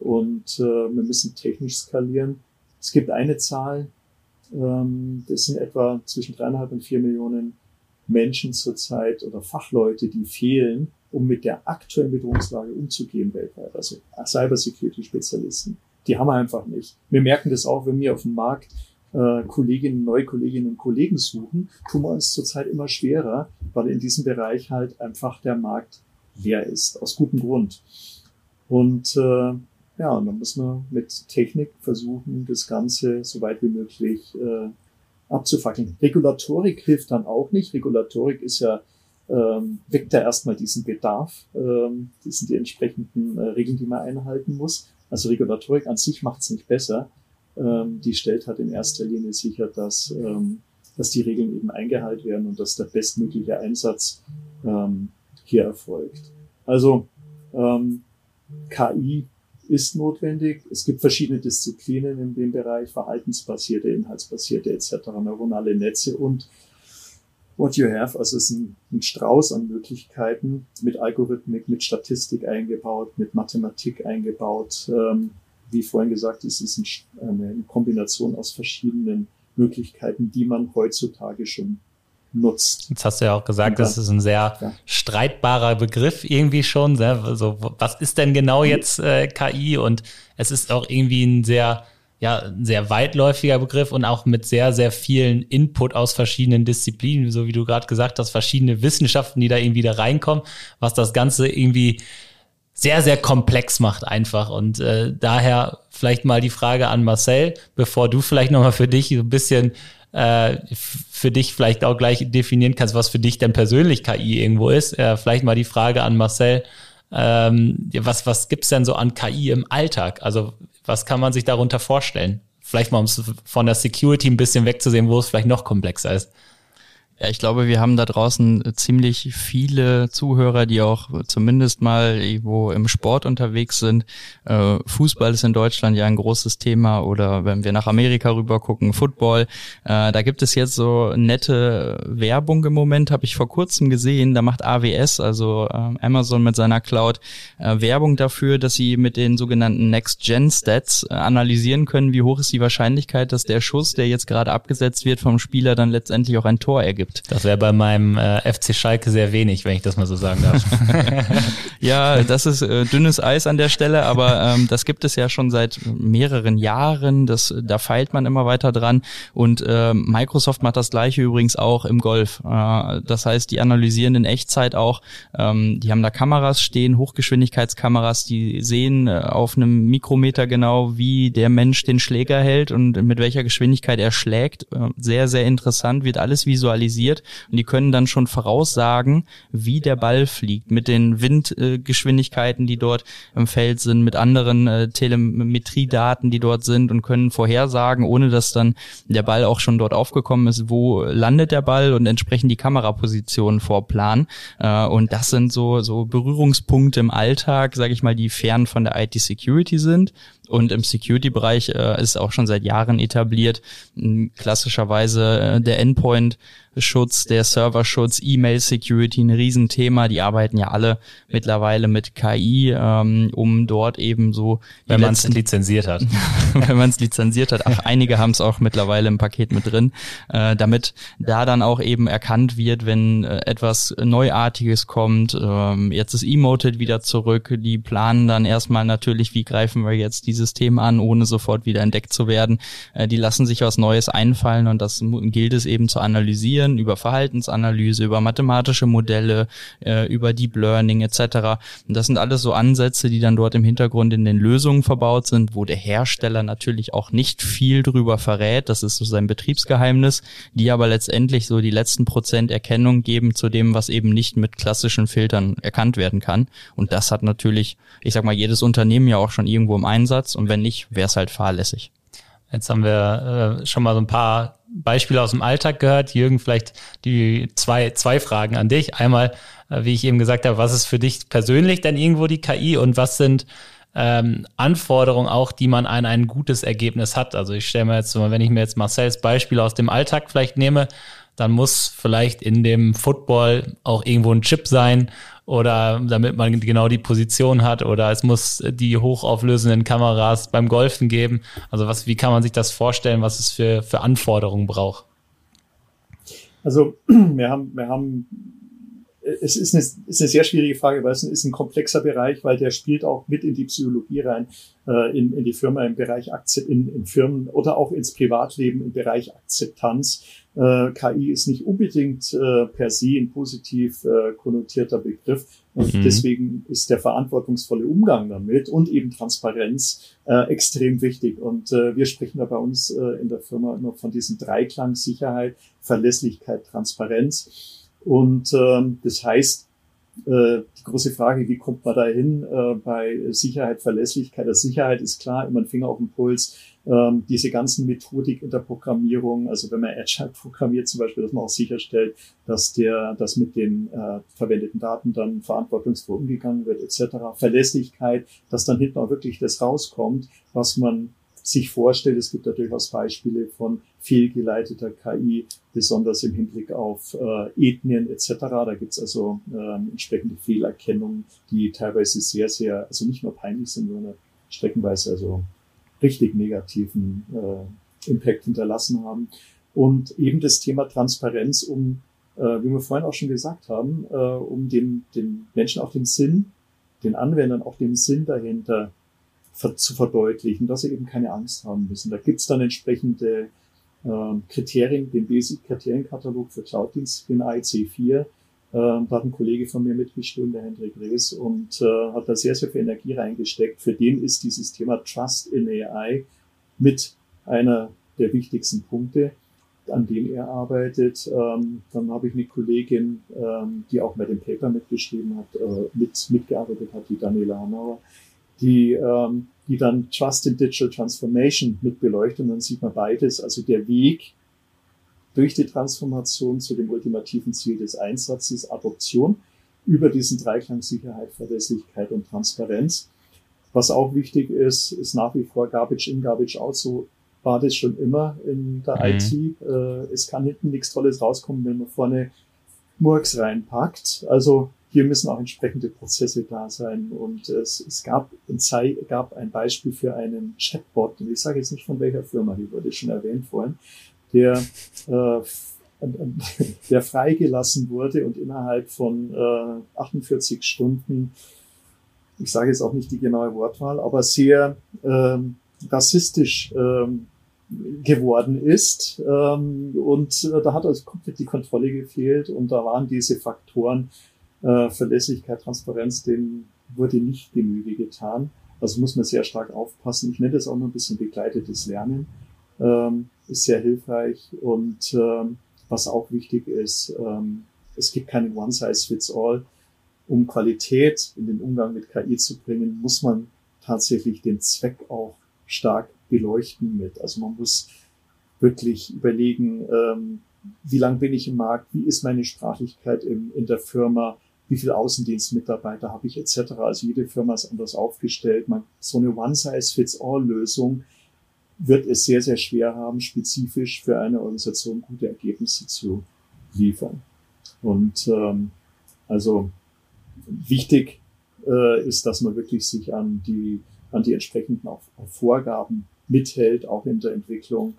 Und äh, wir müssen technisch skalieren. Es gibt eine Zahl, ähm, das sind etwa zwischen dreieinhalb und vier Millionen Menschen zurzeit oder Fachleute, die fehlen, um mit der aktuellen Bedrohungslage umzugehen weltweit. Also Cybersecurity-Spezialisten. Die haben wir einfach nicht. Wir merken das auch, wenn wir auf dem Markt äh, Kolleginnen, neue Kolleginnen und Kollegen suchen, tun wir uns zurzeit immer schwerer, weil in diesem Bereich halt einfach der Markt leer ist, aus gutem Grund. Und äh, ja, und dann muss man mit Technik versuchen, das Ganze so weit wie möglich äh, abzufackeln. Regulatorik hilft dann auch nicht. Regulatorik ist ja ähm, weckt ja erstmal diesen Bedarf. Ähm, das sind die entsprechenden äh, Regeln, die man einhalten muss. Also Regulatorik an sich macht es nicht besser ähm, die stellt halt in erster Linie sicher, dass, ähm, dass die Regeln eben eingehalten werden und dass der bestmögliche Einsatz ähm, hier erfolgt. Also ähm, KI ist notwendig. Es gibt verschiedene Disziplinen in dem Bereich, verhaltensbasierte, inhaltsbasierte etc., neuronale Netze und what you have, also es ist ein, ein Strauß an Möglichkeiten mit Algorithmik, mit Statistik eingebaut, mit Mathematik eingebaut, ähm, wie vorhin gesagt, es ist eine Kombination aus verschiedenen Möglichkeiten, die man heutzutage schon nutzt. Jetzt hast du ja auch gesagt, dann, das ist ein sehr ja. streitbarer Begriff irgendwie schon. Also, was ist denn genau jetzt äh, KI? Und es ist auch irgendwie ein sehr, ja, ein sehr weitläufiger Begriff und auch mit sehr, sehr vielen Input aus verschiedenen Disziplinen, so wie du gerade gesagt hast, verschiedene Wissenschaften, die da irgendwie da reinkommen, was das Ganze irgendwie sehr, sehr komplex macht einfach. Und äh, daher vielleicht mal die Frage an Marcel, bevor du vielleicht nochmal für dich so ein bisschen äh, für dich vielleicht auch gleich definieren kannst, was für dich denn persönlich KI irgendwo ist. Äh, vielleicht mal die Frage an Marcel, ähm, was, was gibt's denn so an KI im Alltag? Also was kann man sich darunter vorstellen? Vielleicht mal, um es von der Security ein bisschen wegzusehen, wo es vielleicht noch komplexer ist. Ja, ich glaube, wir haben da draußen ziemlich viele Zuhörer, die auch zumindest mal irgendwo im Sport unterwegs sind. Äh, Fußball ist in Deutschland ja ein großes Thema oder wenn wir nach Amerika rüber gucken, Football. Äh, da gibt es jetzt so nette Werbung im Moment, habe ich vor kurzem gesehen. Da macht AWS, also äh, Amazon mit seiner Cloud, Werbung dafür, dass sie mit den sogenannten Next-Gen-Stats analysieren können, wie hoch ist die Wahrscheinlichkeit, dass der Schuss, der jetzt gerade abgesetzt wird vom Spieler, dann letztendlich auch ein Tor ergibt gibt. Das wäre bei meinem äh, FC Schalke sehr wenig, wenn ich das mal so sagen darf. ja, das ist äh, dünnes Eis an der Stelle, aber ähm, das gibt es ja schon seit mehreren Jahren. Das, da feilt man immer weiter dran. Und äh, Microsoft macht das gleiche übrigens auch im Golf. Äh, das heißt, die analysieren in Echtzeit auch, ähm, die haben da Kameras stehen, Hochgeschwindigkeitskameras, die sehen äh, auf einem Mikrometer genau, wie der Mensch den Schläger hält und mit welcher Geschwindigkeit er schlägt. Äh, sehr, sehr interessant, wird alles visualisiert und die können dann schon voraussagen, wie der Ball fliegt mit den Windgeschwindigkeiten, die dort im Feld sind, mit anderen äh, Telemetriedaten, die dort sind und können vorhersagen, ohne dass dann der Ball auch schon dort aufgekommen ist, wo landet der Ball und entsprechend die Kamerapositionen vorplanen. Äh, und das sind so, so Berührungspunkte im Alltag, sage ich mal, die fern von der IT-Security sind. Und im Security-Bereich äh, ist auch schon seit Jahren etabliert, klassischerweise äh, der Endpoint Schutz, der Serverschutz, E-Mail-Security ein Riesenthema. Die arbeiten ja alle mittlerweile mit KI, ähm, um dort eben so. Wenn man es lizenziert hat. wenn man es lizenziert hat. Ach, einige haben es auch mittlerweile im Paket mit drin, äh, damit da dann auch eben erkannt wird, wenn äh, etwas Neuartiges kommt. Ähm, jetzt ist Emoted wieder zurück. Die planen dann erstmal natürlich, wie greifen wir jetzt dieses Thema an, ohne sofort wieder entdeckt zu werden. Äh, die lassen sich was Neues einfallen und das gilt es eben zu analysieren über Verhaltensanalyse, über mathematische Modelle, äh, über Deep Learning etc. Und das sind alles so Ansätze, die dann dort im Hintergrund in den Lösungen verbaut sind, wo der Hersteller natürlich auch nicht viel drüber verrät. Das ist so sein Betriebsgeheimnis, die aber letztendlich so die letzten Prozent Erkennung geben zu dem, was eben nicht mit klassischen Filtern erkannt werden kann. Und das hat natürlich, ich sag mal, jedes Unternehmen ja auch schon irgendwo im Einsatz. Und wenn nicht, wäre es halt fahrlässig. Jetzt haben wir äh, schon mal so ein paar Beispiele aus dem Alltag gehört. Jürgen, vielleicht die zwei, zwei Fragen an dich. Einmal, äh, wie ich eben gesagt habe, was ist für dich persönlich denn irgendwo die KI und was sind ähm, Anforderungen auch, die man an ein gutes Ergebnis hat? Also ich stelle mir jetzt, wenn ich mir jetzt Marcells Beispiel aus dem Alltag vielleicht nehme, dann muss vielleicht in dem Football auch irgendwo ein Chip sein oder damit man genau die Position hat oder es muss die hochauflösenden Kameras beim Golfen geben. Also was, wie kann man sich das vorstellen, was es für, für Anforderungen braucht? Also wir haben, wir haben es ist eine, ist eine sehr schwierige Frage, weil es ist ein komplexer Bereich, weil der spielt auch mit in die Psychologie rein, äh, in, in die Firma im Bereich Akzept, in, in Firmen oder auch ins Privatleben im Bereich Akzeptanz. Äh, KI ist nicht unbedingt äh, per se ein positiv äh, konnotierter Begriff und mhm. deswegen ist der verantwortungsvolle Umgang damit und eben Transparenz äh, extrem wichtig. Und äh, wir sprechen da bei uns äh, in der Firma immer von diesem Dreiklang Sicherheit, Verlässlichkeit, Transparenz. Und ähm, das heißt, die große Frage, wie kommt man da hin bei Sicherheit, Verlässlichkeit? Also Sicherheit ist klar, immer ein Finger auf den Puls. Ähm, diese ganzen Methodik in der Programmierung, also wenn man Agile programmiert zum Beispiel, dass man auch sicherstellt, dass der, dass mit den äh, verwendeten Daten dann verantwortungsvoll umgegangen wird, etc. Verlässlichkeit, dass dann hinten auch wirklich das rauskommt, was man sich vorstellt. Es gibt da durchaus Beispiele von fehlgeleiteter KI, besonders im Hinblick auf äh, Ethnien etc. Da gibt's also ähm, entsprechende Fehlerkennungen, die teilweise sehr, sehr, also nicht nur peinlich sind, sondern streckenweise also richtig negativen äh, Impact hinterlassen haben. Und eben das Thema Transparenz, um, äh, wie wir vorhin auch schon gesagt haben, äh, um den, den Menschen auch den Sinn, den Anwendern auch den Sinn dahinter zu verdeutlichen, dass sie eben keine Angst haben müssen. Da gibt's dann entsprechende äh, Kriterien, den Basic-Kriterienkatalog für Cloud-Dienste, den IC4. Äh, da hat ein Kollege von mir mitgeschrieben, der Hendrik Rees, und äh, hat da sehr, sehr viel Energie reingesteckt. Für den ist dieses Thema Trust in AI mit einer der wichtigsten Punkte, an dem er arbeitet. Ähm, dann habe ich eine Kollegin, ähm, die auch bei dem Paper mitgeschrieben hat, äh, mit, mitgearbeitet hat, die Daniela Hanauer die, ähm, die dann Trust in Digital Transformation mit beleuchtet. Und dann sieht man beides, also der Weg durch die Transformation zu dem ultimativen Ziel des Einsatzes, Adoption, über diesen Dreiklang Sicherheit, Verlässlichkeit und Transparenz. Was auch wichtig ist, ist nach wie vor Garbage in, Garbage out. So war das schon immer in der mhm. IT. Äh, es kann hinten nichts Tolles rauskommen, wenn man vorne Murks reinpackt. Also hier müssen auch entsprechende Prozesse da sein. Und es, es gab, ein, gab ein Beispiel für einen Chatbot, und ich sage jetzt nicht von welcher Firma, die wurde schon erwähnt vorhin, der äh, der freigelassen wurde und innerhalb von äh, 48 Stunden, ich sage jetzt auch nicht die genaue Wortwahl, aber sehr ähm, rassistisch ähm, geworden ist. Ähm, und äh, da hat also komplett die Kontrolle gefehlt und da waren diese Faktoren äh, Verlässlichkeit, Transparenz, denen wurde nicht Genüge getan. Also muss man sehr stark aufpassen. Ich nenne das auch noch ein bisschen begleitetes Lernen. Ähm, ist sehr hilfreich und ähm, was auch wichtig ist, ähm, es gibt keine One-Size-Fits-All. Um Qualität in den Umgang mit KI zu bringen, muss man tatsächlich den Zweck auch stark beleuchten mit. Also man muss wirklich überlegen, ähm, wie lang bin ich im Markt, wie ist meine Sprachlichkeit in, in der Firma, wie viele Außendienstmitarbeiter habe ich etc. Also jede Firma ist anders aufgestellt. Man, so eine One-Size-Fits-All-Lösung wird es sehr, sehr schwer haben, spezifisch für eine Organisation gute Ergebnisse zu liefern. Und ähm, also wichtig äh, ist, dass man wirklich sich an die, an die entsprechenden auch, auch Vorgaben mithält, auch in der Entwicklung.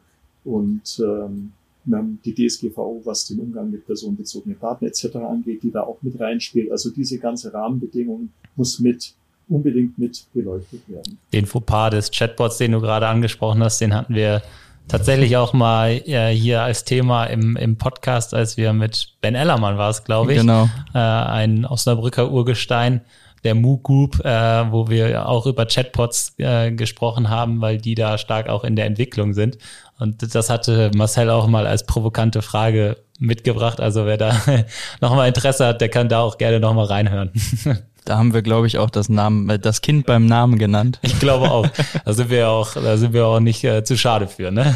Und ähm, wir haben die DSGVO, was den Umgang mit personenbezogenen Daten etc. angeht, die da auch mit reinspielt. Also diese ganze Rahmenbedingung muss mit unbedingt mit beleuchtet werden. Den Fauxpas des Chatbots, den du gerade angesprochen hast, den hatten wir tatsächlich auch mal äh, hier als Thema im, im Podcast, als wir mit Ben Ellermann war es, glaube ich, genau. äh, ein Osnabrücker Urgestein, der Moo Group, äh, wo wir auch über Chatbots äh, gesprochen haben, weil die da stark auch in der Entwicklung sind. Und das hatte Marcel auch mal als provokante Frage mitgebracht. Also wer da nochmal Interesse hat, der kann da auch gerne nochmal reinhören. Da haben wir, glaube ich, auch das Namen, äh, das Kind beim Namen genannt. Ich glaube auch. Da sind wir auch, da sind wir auch nicht äh, zu schade für. Ne?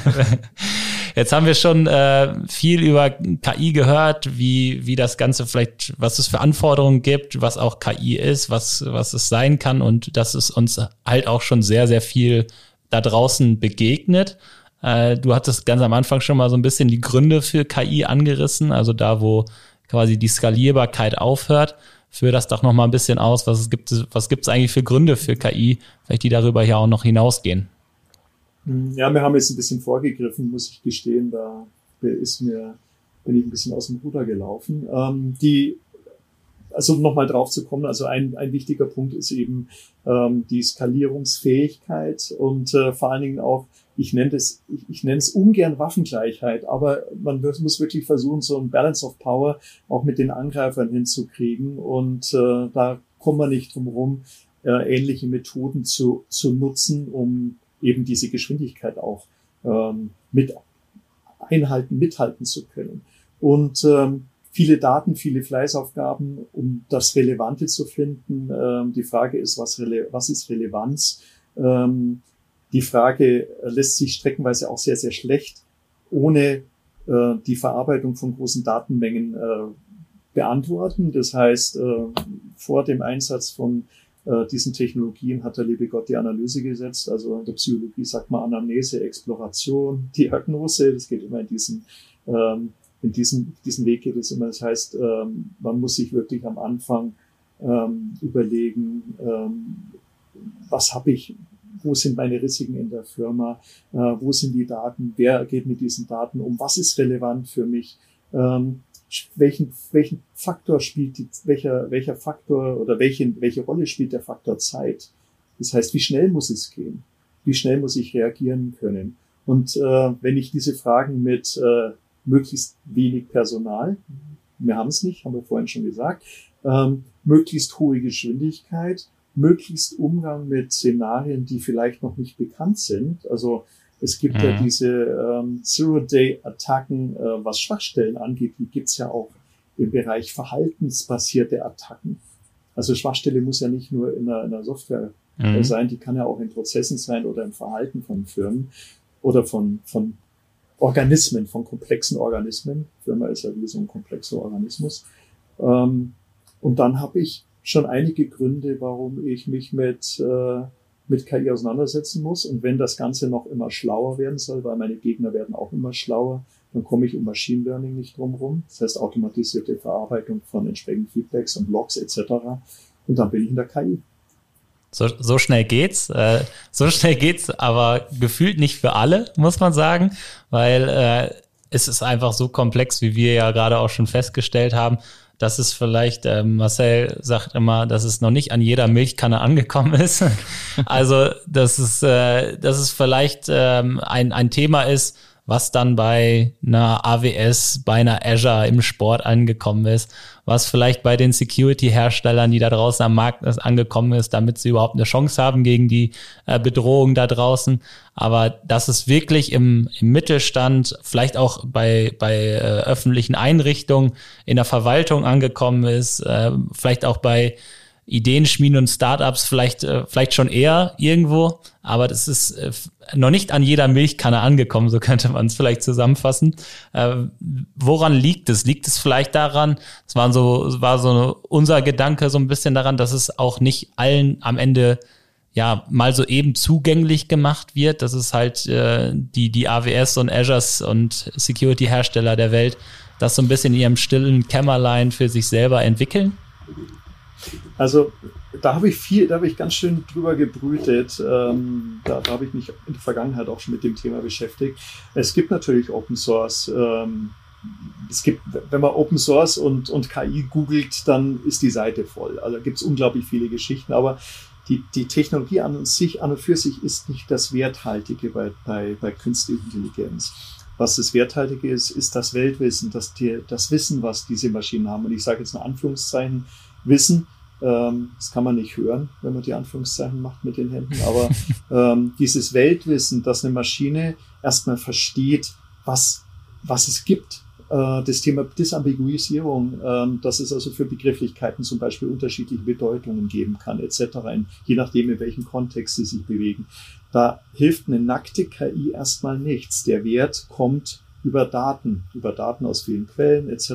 Jetzt haben wir schon äh, viel über KI gehört, wie, wie das Ganze vielleicht, was es für Anforderungen gibt, was auch KI ist, was, was es sein kann und dass es uns halt auch schon sehr, sehr viel da draußen begegnet. Äh, du hattest ganz am Anfang schon mal so ein bisschen die Gründe für KI angerissen, also da, wo quasi die Skalierbarkeit aufhört. Führ das doch noch ein bisschen aus. Was gibt es, was gibt eigentlich für Gründe für KI, vielleicht die darüber ja auch noch hinausgehen? Ja, wir haben jetzt ein bisschen vorgegriffen, muss ich gestehen. Da ist mir, bin ich ein bisschen aus dem Ruder gelaufen. Ähm, die, also um nochmal drauf zu kommen, also ein, ein wichtiger Punkt ist eben ähm, die Skalierungsfähigkeit und äh, vor allen Dingen auch ich nenne es, ich, ich nenne es ungern Waffengleichheit, aber man muss wirklich versuchen, so ein Balance of Power auch mit den Angreifern hinzukriegen. Und äh, da kommen wir nicht drum rum, äh, ähnliche Methoden zu, zu nutzen, um eben diese Geschwindigkeit auch ähm, mit einhalten, mithalten zu können. Und ähm, viele Daten, viele Fleißaufgaben, um das Relevante zu finden. Ähm, die Frage ist, was, was ist Relevanz? Ähm, die Frage äh, lässt sich streckenweise auch sehr, sehr schlecht ohne äh, die Verarbeitung von großen Datenmengen äh, beantworten. Das heißt, äh, vor dem Einsatz von äh, diesen Technologien hat der liebe Gott die Analyse gesetzt. Also in der Psychologie sagt man Anamnese, Exploration, Diagnose. Das geht immer in diesen, ähm, in diesen, diesen Weg geht es immer. Das heißt, ähm, man muss sich wirklich am Anfang ähm, überlegen, ähm, was habe ich, wo sind meine Risiken in der Firma, äh, wo sind die Daten, wer geht mit diesen Daten um, was ist relevant für mich, ähm, welchen, welchen Faktor spielt die, welcher, welcher Faktor oder welche, welche Rolle spielt der Faktor Zeit? Das heißt, wie schnell muss es gehen? Wie schnell muss ich reagieren können? Und äh, wenn ich diese Fragen mit äh, möglichst wenig Personal, wir haben es nicht, haben wir vorhin schon gesagt, ähm, möglichst hohe Geschwindigkeit, möglichst Umgang mit Szenarien, die vielleicht noch nicht bekannt sind. Also es gibt mhm. ja diese ähm, Zero-Day-Attacken, äh, was Schwachstellen angeht, die gibt's ja auch im Bereich verhaltensbasierte Attacken. Also Schwachstelle muss ja nicht nur in einer, in einer Software mhm. sein, die kann ja auch in Prozessen sein oder im Verhalten von Firmen oder von, von Organismen, von komplexen Organismen. Firma ist ja wie so ein komplexer Organismus. Ähm, und dann habe ich schon einige Gründe, warum ich mich mit, äh, mit KI auseinandersetzen muss. Und wenn das Ganze noch immer schlauer werden soll, weil meine Gegner werden auch immer schlauer, dann komme ich um Machine Learning nicht drum rum. Das heißt automatisierte Verarbeitung von entsprechenden Feedbacks und Logs etc. Und dann bin ich in der KI. So, so schnell geht's. Äh, so schnell geht's, aber gefühlt nicht für alle, muss man sagen, weil äh, ist es einfach so komplex, wie wir ja gerade auch schon festgestellt haben, dass es vielleicht, äh, Marcel sagt immer, dass es noch nicht an jeder Milchkanne angekommen ist. also, dass es, äh, dass es vielleicht ähm, ein, ein Thema ist, was dann bei einer AWS, bei einer Azure im Sport angekommen ist, was vielleicht bei den Security-Herstellern, die da draußen am Markt ist, angekommen ist, damit sie überhaupt eine Chance haben gegen die äh, Bedrohung da draußen. Aber dass es wirklich im, im Mittelstand, vielleicht auch bei, bei äh, öffentlichen Einrichtungen in der Verwaltung angekommen ist, äh, vielleicht auch bei Ideenschmieden und Startups vielleicht, äh, vielleicht schon eher irgendwo, aber das ist äh, noch nicht an jeder Milchkanne angekommen, so könnte man es vielleicht zusammenfassen. Äh, woran liegt es? Liegt es vielleicht daran, es war so, war so unser Gedanke so ein bisschen daran, dass es auch nicht allen am Ende ja mal so eben zugänglich gemacht wird, dass es halt äh, die, die AWS und Azures und Security-Hersteller der Welt das so ein bisschen in ihrem stillen Kämmerlein für sich selber entwickeln? Also da habe ich viel, da habe ich ganz schön drüber gebrütet. Ähm, da, da habe ich mich in der Vergangenheit auch schon mit dem Thema beschäftigt. Es gibt natürlich Open Source. Ähm, es gibt, wenn man Open Source und, und KI googelt, dann ist die Seite voll. Also gibt es unglaublich viele Geschichten, aber die, die Technologie an und sich, an und für sich ist nicht das Werthaltige bei, bei, bei künstlicher Intelligenz. Was das Werthaltige ist, ist das Weltwissen, das, die, das Wissen, was diese Maschinen haben. Und ich sage jetzt in Anführungszeichen, Wissen. Ähm, das kann man nicht hören, wenn man die Anführungszeichen macht mit den Händen. Aber ähm, dieses Weltwissen, dass eine Maschine erstmal versteht, was, was es gibt. Äh, das Thema Disambiguisierung, äh, dass es also für Begrifflichkeiten zum Beispiel unterschiedliche Bedeutungen geben kann, etc., in, je nachdem, in welchem Kontext sie sich bewegen. Da hilft eine nackte KI erstmal nichts. Der Wert kommt über Daten, über Daten aus vielen Quellen, etc.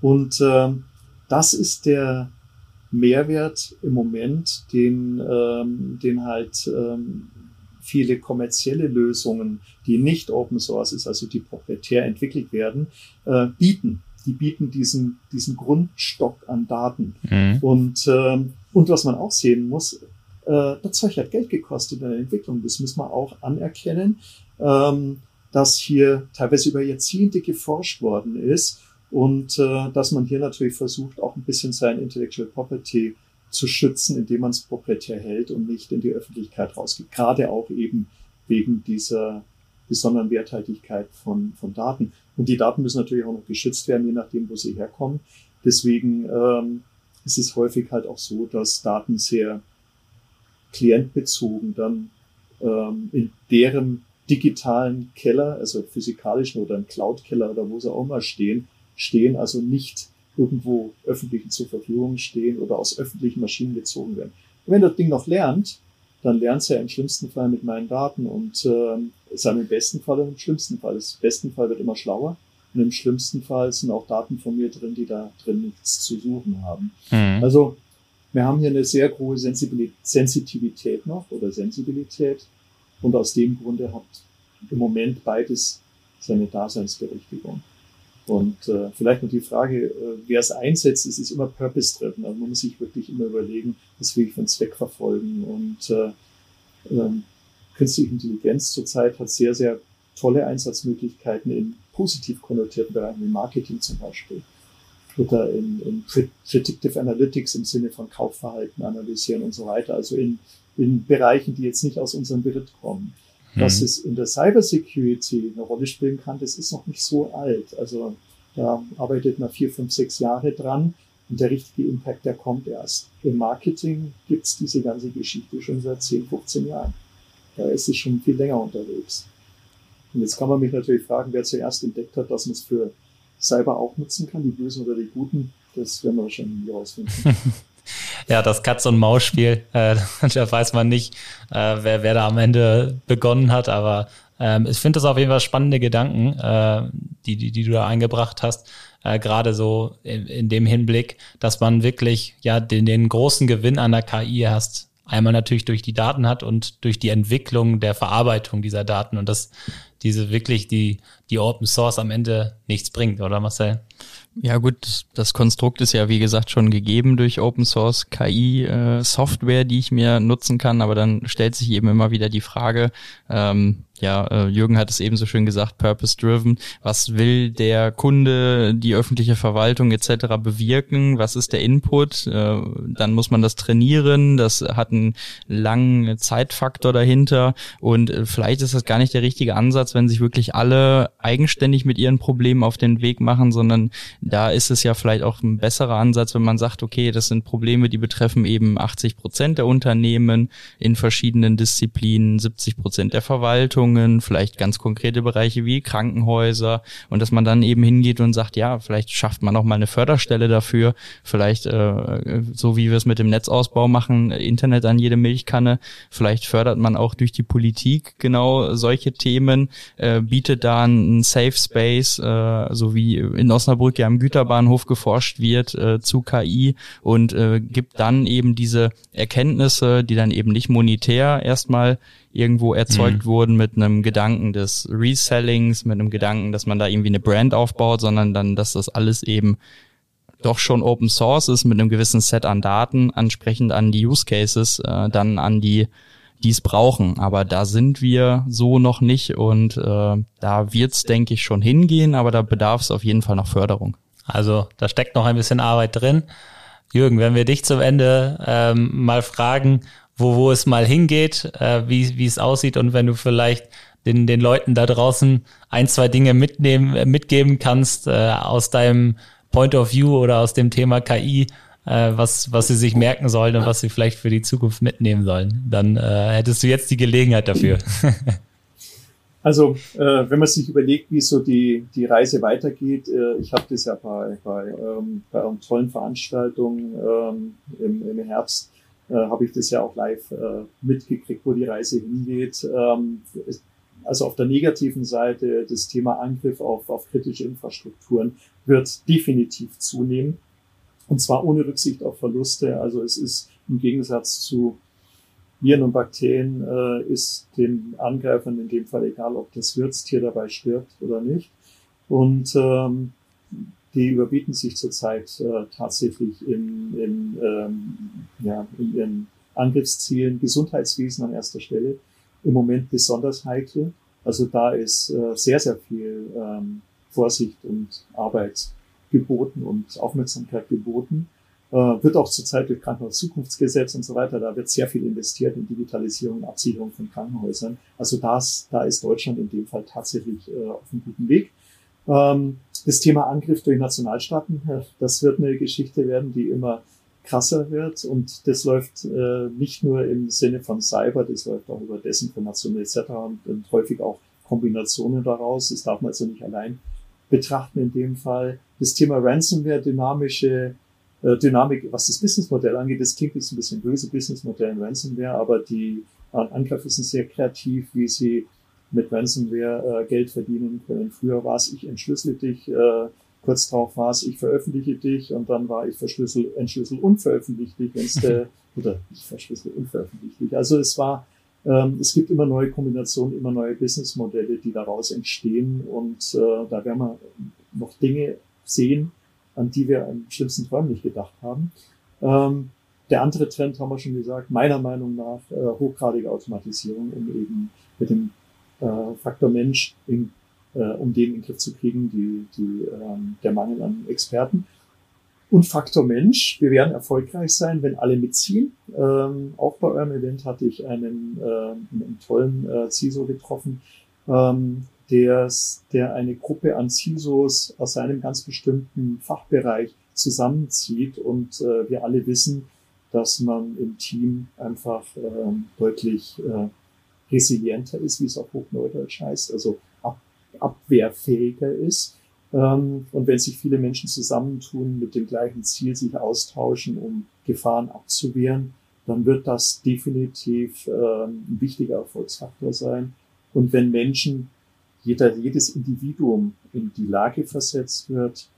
Und ähm, das ist der Mehrwert im Moment, den, ähm, den halt ähm, viele kommerzielle Lösungen, die nicht Open Source ist, also die proprietär entwickelt werden, äh, bieten. Die bieten diesen, diesen Grundstock an Daten. Mhm. Und, ähm, und was man auch sehen muss, äh, das Zeug hat Geld gekostet in der Entwicklung. Das muss man auch anerkennen, ähm, dass hier teilweise über Jahrzehnte geforscht worden ist und äh, dass man hier natürlich versucht, auch ein bisschen sein Intellectual Property zu schützen, indem man es proprietär hält und nicht in die Öffentlichkeit rausgeht. Gerade auch eben wegen dieser besonderen Werthaltigkeit von, von Daten. Und die Daten müssen natürlich auch noch geschützt werden, je nachdem, wo sie herkommen. Deswegen ähm, ist es häufig halt auch so, dass Daten sehr klientbezogen dann ähm, in deren digitalen Keller, also physikalischen oder im Cloud-Keller oder wo sie auch mal stehen, stehen, also nicht irgendwo öffentlichen zur Verfügung stehen oder aus öffentlichen Maschinen gezogen werden. Und wenn das Ding noch lernt, dann lernt es ja im schlimmsten Fall mit meinen Daten und äh, ist im besten Fall und im schlimmsten Fall. Das besten Fall wird immer schlauer und im schlimmsten Fall sind auch Daten von mir drin, die da drin nichts zu suchen haben. Mhm. Also wir haben hier eine sehr große Sensitivität noch oder Sensibilität und aus dem Grunde hat im Moment beides seine Daseinsberechtigung. Und äh, vielleicht noch die Frage, äh, wer es einsetzt, es ist immer purpose-driven. Also man muss sich wirklich immer überlegen, was will ich für einen Zweck verfolgen. Und äh, äh, künstliche Intelligenz zurzeit hat sehr, sehr tolle Einsatzmöglichkeiten in positiv konnotierten Bereichen, wie Marketing zum Beispiel. Oder in, in Predictive Analytics im Sinne von Kaufverhalten analysieren und so weiter. Also in, in Bereichen, die jetzt nicht aus unserem Beritt kommen. Dass mhm. es in der Cybersecurity eine Rolle spielen kann, das ist noch nicht so alt. Also da arbeitet man vier, fünf, sechs Jahre dran und der richtige Impact, der kommt erst. Im Marketing gibt's diese ganze Geschichte schon seit 10, 15 Jahren. Da ist es schon viel länger unterwegs. Und jetzt kann man mich natürlich fragen, wer zuerst entdeckt hat, dass man es für Cyber auch nutzen kann, die Bösen oder die Guten. Das werden wir wahrscheinlich nie rausfinden. ja, das Katz- und Maus-Spiel, äh, da weiß man nicht, äh, wer, wer da am Ende begonnen hat, aber ähm, ich finde das auf jeden Fall spannende Gedanken, äh, die, die, die du da eingebracht hast, äh, gerade so in, in dem Hinblick, dass man wirklich ja den, den großen Gewinn an der KI hast, einmal natürlich durch die Daten hat und durch die Entwicklung der Verarbeitung dieser Daten und das diese wirklich die, die Open Source am Ende nichts bringt, oder Marcel? Ja gut, das Konstrukt ist ja wie gesagt schon gegeben durch Open Source KI äh, Software, die ich mir nutzen kann, aber dann stellt sich eben immer wieder die Frage, ähm, ja, äh, Jürgen hat es eben so schön gesagt, purpose-driven. Was will der Kunde, die öffentliche Verwaltung etc. bewirken? Was ist der Input? Äh, dann muss man das trainieren. Das hat einen langen Zeitfaktor dahinter. Und äh, vielleicht ist das gar nicht der richtige Ansatz, wenn sich wirklich alle eigenständig mit ihren Problemen auf den Weg machen, sondern da ist es ja vielleicht auch ein besserer Ansatz, wenn man sagt, okay, das sind Probleme, die betreffen eben 80 Prozent der Unternehmen in verschiedenen Disziplinen, 70 Prozent der Verwaltung Einrichtungen, vielleicht ganz konkrete Bereiche wie Krankenhäuser. Und dass man dann eben hingeht und sagt, ja, vielleicht schafft man auch mal eine Förderstelle dafür, vielleicht äh, so wie wir es mit dem Netzausbau machen, Internet an jede Milchkanne, vielleicht fördert man auch durch die Politik genau solche Themen, äh, bietet da einen Safe Space, äh, so wie in Osnabrück ja am Güterbahnhof geforscht wird äh, zu KI und äh, gibt dann eben diese Erkenntnisse, die dann eben nicht monetär erstmal irgendwo erzeugt mhm. wurden mit einem Gedanken des Resellings, mit einem Gedanken, dass man da irgendwie eine Brand aufbaut, sondern dann, dass das alles eben doch schon Open Source ist mit einem gewissen Set an Daten, ansprechend an die Use Cases, äh, dann an die, die es brauchen. Aber da sind wir so noch nicht und äh, da wird's, denke ich, schon hingehen, aber da bedarf es auf jeden Fall noch Förderung. Also da steckt noch ein bisschen Arbeit drin. Jürgen, wenn wir dich zum Ende ähm, mal fragen, wo, wo es mal hingeht, äh, wie, wie es aussieht und wenn du vielleicht den, den Leuten da draußen ein, zwei Dinge mitnehmen, äh, mitgeben kannst äh, aus deinem Point of View oder aus dem Thema KI, äh, was, was sie sich merken sollen und was sie vielleicht für die Zukunft mitnehmen sollen, dann äh, hättest du jetzt die Gelegenheit dafür. Also, äh, wenn man sich überlegt, wie so die, die Reise weitergeht, äh, ich habe das ja bei, bei, ähm, bei einer tollen Veranstaltung ähm, im, im Herbst äh, habe ich das ja auch live äh, mitgekriegt, wo die Reise hingeht. Ähm, also auf der negativen Seite das Thema Angriff auf, auf kritische Infrastrukturen wird definitiv zunehmen. Und zwar ohne Rücksicht auf Verluste. Also es ist im Gegensatz zu Viren und Bakterien äh, ist den Angreifern in dem Fall egal, ob das Wirtstier dabei stirbt oder nicht. Und ähm, die überbieten sich zurzeit äh, tatsächlich in, in, ähm, ja, in ihren Angriffszielen Gesundheitswesen an erster Stelle. Im Moment besonders heikel. Also da ist äh, sehr, sehr viel ähm, Vorsicht und Arbeit geboten und Aufmerksamkeit geboten. Äh, wird auch zurzeit durch Krankenhauszukunftsgesetz und so weiter, da wird sehr viel investiert in Digitalisierung und Absicherung von Krankenhäusern. Also das, da ist Deutschland in dem Fall tatsächlich äh, auf einem guten Weg. Ähm, das Thema Angriff durch Nationalstaaten, das wird eine Geschichte werden, die immer krasser wird und das läuft äh, nicht nur im Sinne von Cyber, das läuft auch über Desinformation etc. Und, und häufig auch Kombinationen daraus. Das darf man also nicht allein betrachten in dem Fall. Das Thema Ransomware, dynamische äh, Dynamik, was das Businessmodell angeht, das klingt jetzt ein bisschen böse, Businessmodell in Ransomware, aber die äh, Angreifer sind sehr kreativ, wie sie mit Ransomware äh, Geld verdienen können. Früher war es, ich entschlüssel dich, äh, kurz darauf war es, ich veröffentliche dich und dann war ich verschlüssel, entschlüssel und veröffentliche dich, wenn's der, oder ich verschlüssel und veröffentliche dich. Also es war, ähm, es gibt immer neue Kombinationen, immer neue Businessmodelle, die daraus entstehen und äh, da werden wir noch Dinge sehen, an die wir im schlimmsten Träumen nicht gedacht haben. Ähm, der andere Trend haben wir schon gesagt, meiner Meinung nach äh, hochgradige Automatisierung, um eben mit dem äh, Faktor Mensch, in, äh, um den in den Griff zu kriegen, die, die, ähm, der Mangel an Experten. Und Faktor Mensch, wir werden erfolgreich sein, wenn alle mitziehen. Ähm, auch bei eurem Event hatte ich einen, äh, einen tollen äh, CISO getroffen, ähm, der, der eine Gruppe an CISOs aus einem ganz bestimmten Fachbereich zusammenzieht. Und äh, wir alle wissen, dass man im Team einfach äh, deutlich äh, resilienter ist, wie es auf Hochneudeutsch heißt, also ab, abwehrfähiger ist. Ähm, und wenn sich viele Menschen zusammentun mit dem gleichen Ziel, sich austauschen, um Gefahren abzuwehren, dann wird das definitiv ähm, ein wichtiger Erfolgsfaktor sein. Und wenn Menschen, jeder, jedes Individuum in die Lage versetzt wird,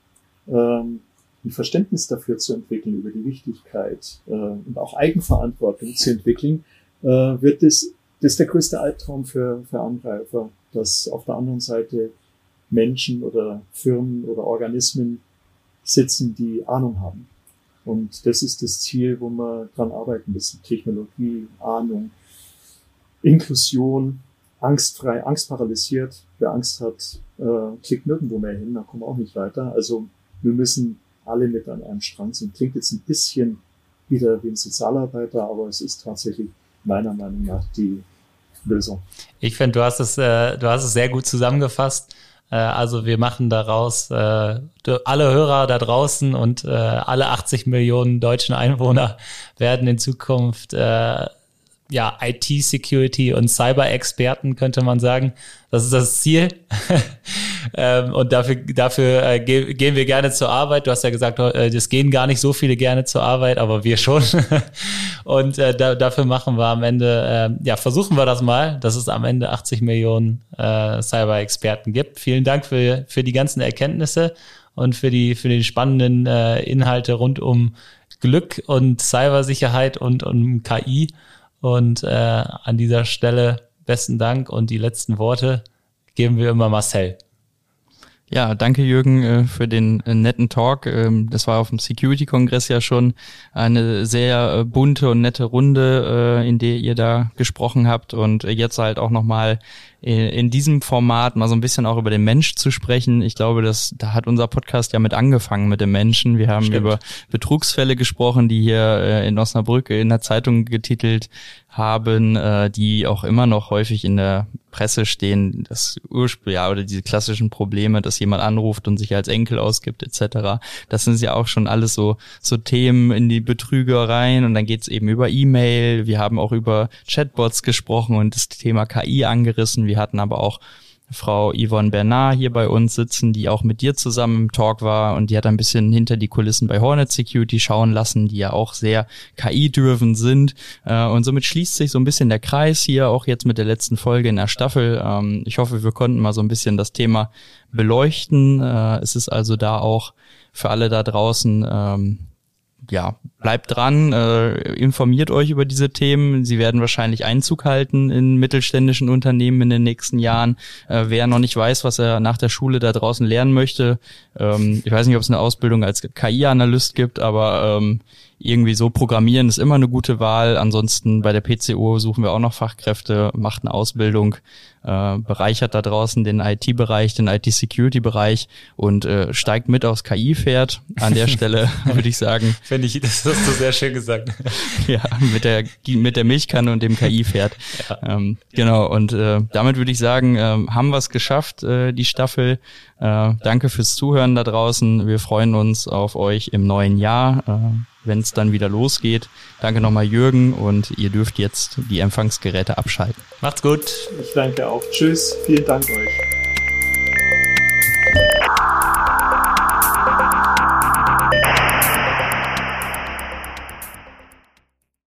ähm, ein Verständnis dafür zu entwickeln, über die Wichtigkeit äh, und auch Eigenverantwortung zu entwickeln, äh, wird es das ist der größte Albtraum für, für Angreifer, dass auf der anderen Seite Menschen oder Firmen oder Organismen sitzen, die Ahnung haben. Und das ist das Ziel, wo wir dran arbeiten müssen. Technologie, Ahnung, Inklusion, angstfrei, angstparalysiert. Wer Angst hat, äh, klickt nirgendwo mehr hin, da kommen wir auch nicht weiter. Also wir müssen alle mit an einem Strang sind. Klingt jetzt ein bisschen wieder wie ein Sozialarbeiter, aber es ist tatsächlich meiner Meinung nach die Lösung. Ich finde, du hast es, äh, du hast es sehr gut zusammengefasst. Äh, also wir machen daraus äh, alle Hörer da draußen und äh, alle 80 Millionen deutschen Einwohner werden in Zukunft äh, ja, IT-Security und Cyber-Experten, könnte man sagen. Das ist das Ziel. ähm, und dafür, dafür äh, ge gehen wir gerne zur Arbeit. Du hast ja gesagt, äh, es gehen gar nicht so viele gerne zur Arbeit, aber wir schon. und äh, da, dafür machen wir am Ende, äh, ja, versuchen wir das mal, dass es am Ende 80 Millionen Cyber-Experten gibt. Vielen Dank für, für die ganzen Erkenntnisse und für die, für die spannenden Inhalte rund um Glück und Cybersicherheit und um KI. Und äh, an dieser Stelle besten Dank und die letzten Worte geben wir immer Marcel. Ja, danke Jürgen äh, für den äh, netten Talk. Ähm, das war auf dem Security-Kongress ja schon eine sehr äh, bunte und nette Runde, in der ihr da gesprochen habt und jetzt halt auch nochmal in diesem Format mal so ein bisschen auch über den Mensch zu sprechen. Ich glaube, dass da hat unser Podcast ja mit angefangen mit dem Menschen. Wir haben Stimmt. über Betrugsfälle gesprochen, die hier in Osnabrück in der Zeitung getitelt haben, äh, die auch immer noch häufig in der Presse stehen, das Ursprung, ja, oder diese klassischen Probleme, dass jemand anruft und sich als Enkel ausgibt, etc. Das sind ja auch schon alles so, so Themen in die Betrügereien und dann geht's eben über E-Mail. Wir haben auch über Chatbots gesprochen und das Thema KI angerissen. Wir hatten aber auch Frau Yvonne Bernard hier bei uns sitzen, die auch mit dir zusammen im Talk war und die hat ein bisschen hinter die Kulissen bei Hornet Security schauen lassen, die ja auch sehr KI-dürfen sind. Äh, und somit schließt sich so ein bisschen der Kreis hier, auch jetzt mit der letzten Folge in der Staffel. Ähm, ich hoffe, wir konnten mal so ein bisschen das Thema beleuchten. Äh, es ist also da auch für alle da draußen ähm, ja, bleibt dran, äh, informiert euch über diese Themen. Sie werden wahrscheinlich Einzug halten in mittelständischen Unternehmen in den nächsten Jahren. Äh, wer noch nicht weiß, was er nach der Schule da draußen lernen möchte, ähm, ich weiß nicht, ob es eine Ausbildung als KI-Analyst gibt, aber ähm, irgendwie so programmieren ist immer eine gute Wahl. Ansonsten bei der PCO suchen wir auch noch Fachkräfte, macht eine Ausbildung, äh, bereichert da draußen den IT-Bereich, den IT-Security-Bereich und äh, steigt mit aufs KI-Pferd. An der Stelle würde ich sagen. Finde ich, das hast du sehr schön gesagt. ja, mit der, mit der Milchkanne und dem KI-Pferd. Ja. Ähm, genau, und äh, damit würde ich sagen, äh, haben wir es geschafft, äh, die Staffel. Äh, danke fürs Zuhören da draußen. Wir freuen uns auf euch im neuen Jahr. Äh, wenn es dann wieder losgeht. Danke nochmal Jürgen und ihr dürft jetzt die Empfangsgeräte abschalten. Macht's gut. Ich danke auch. Tschüss. Vielen Dank euch.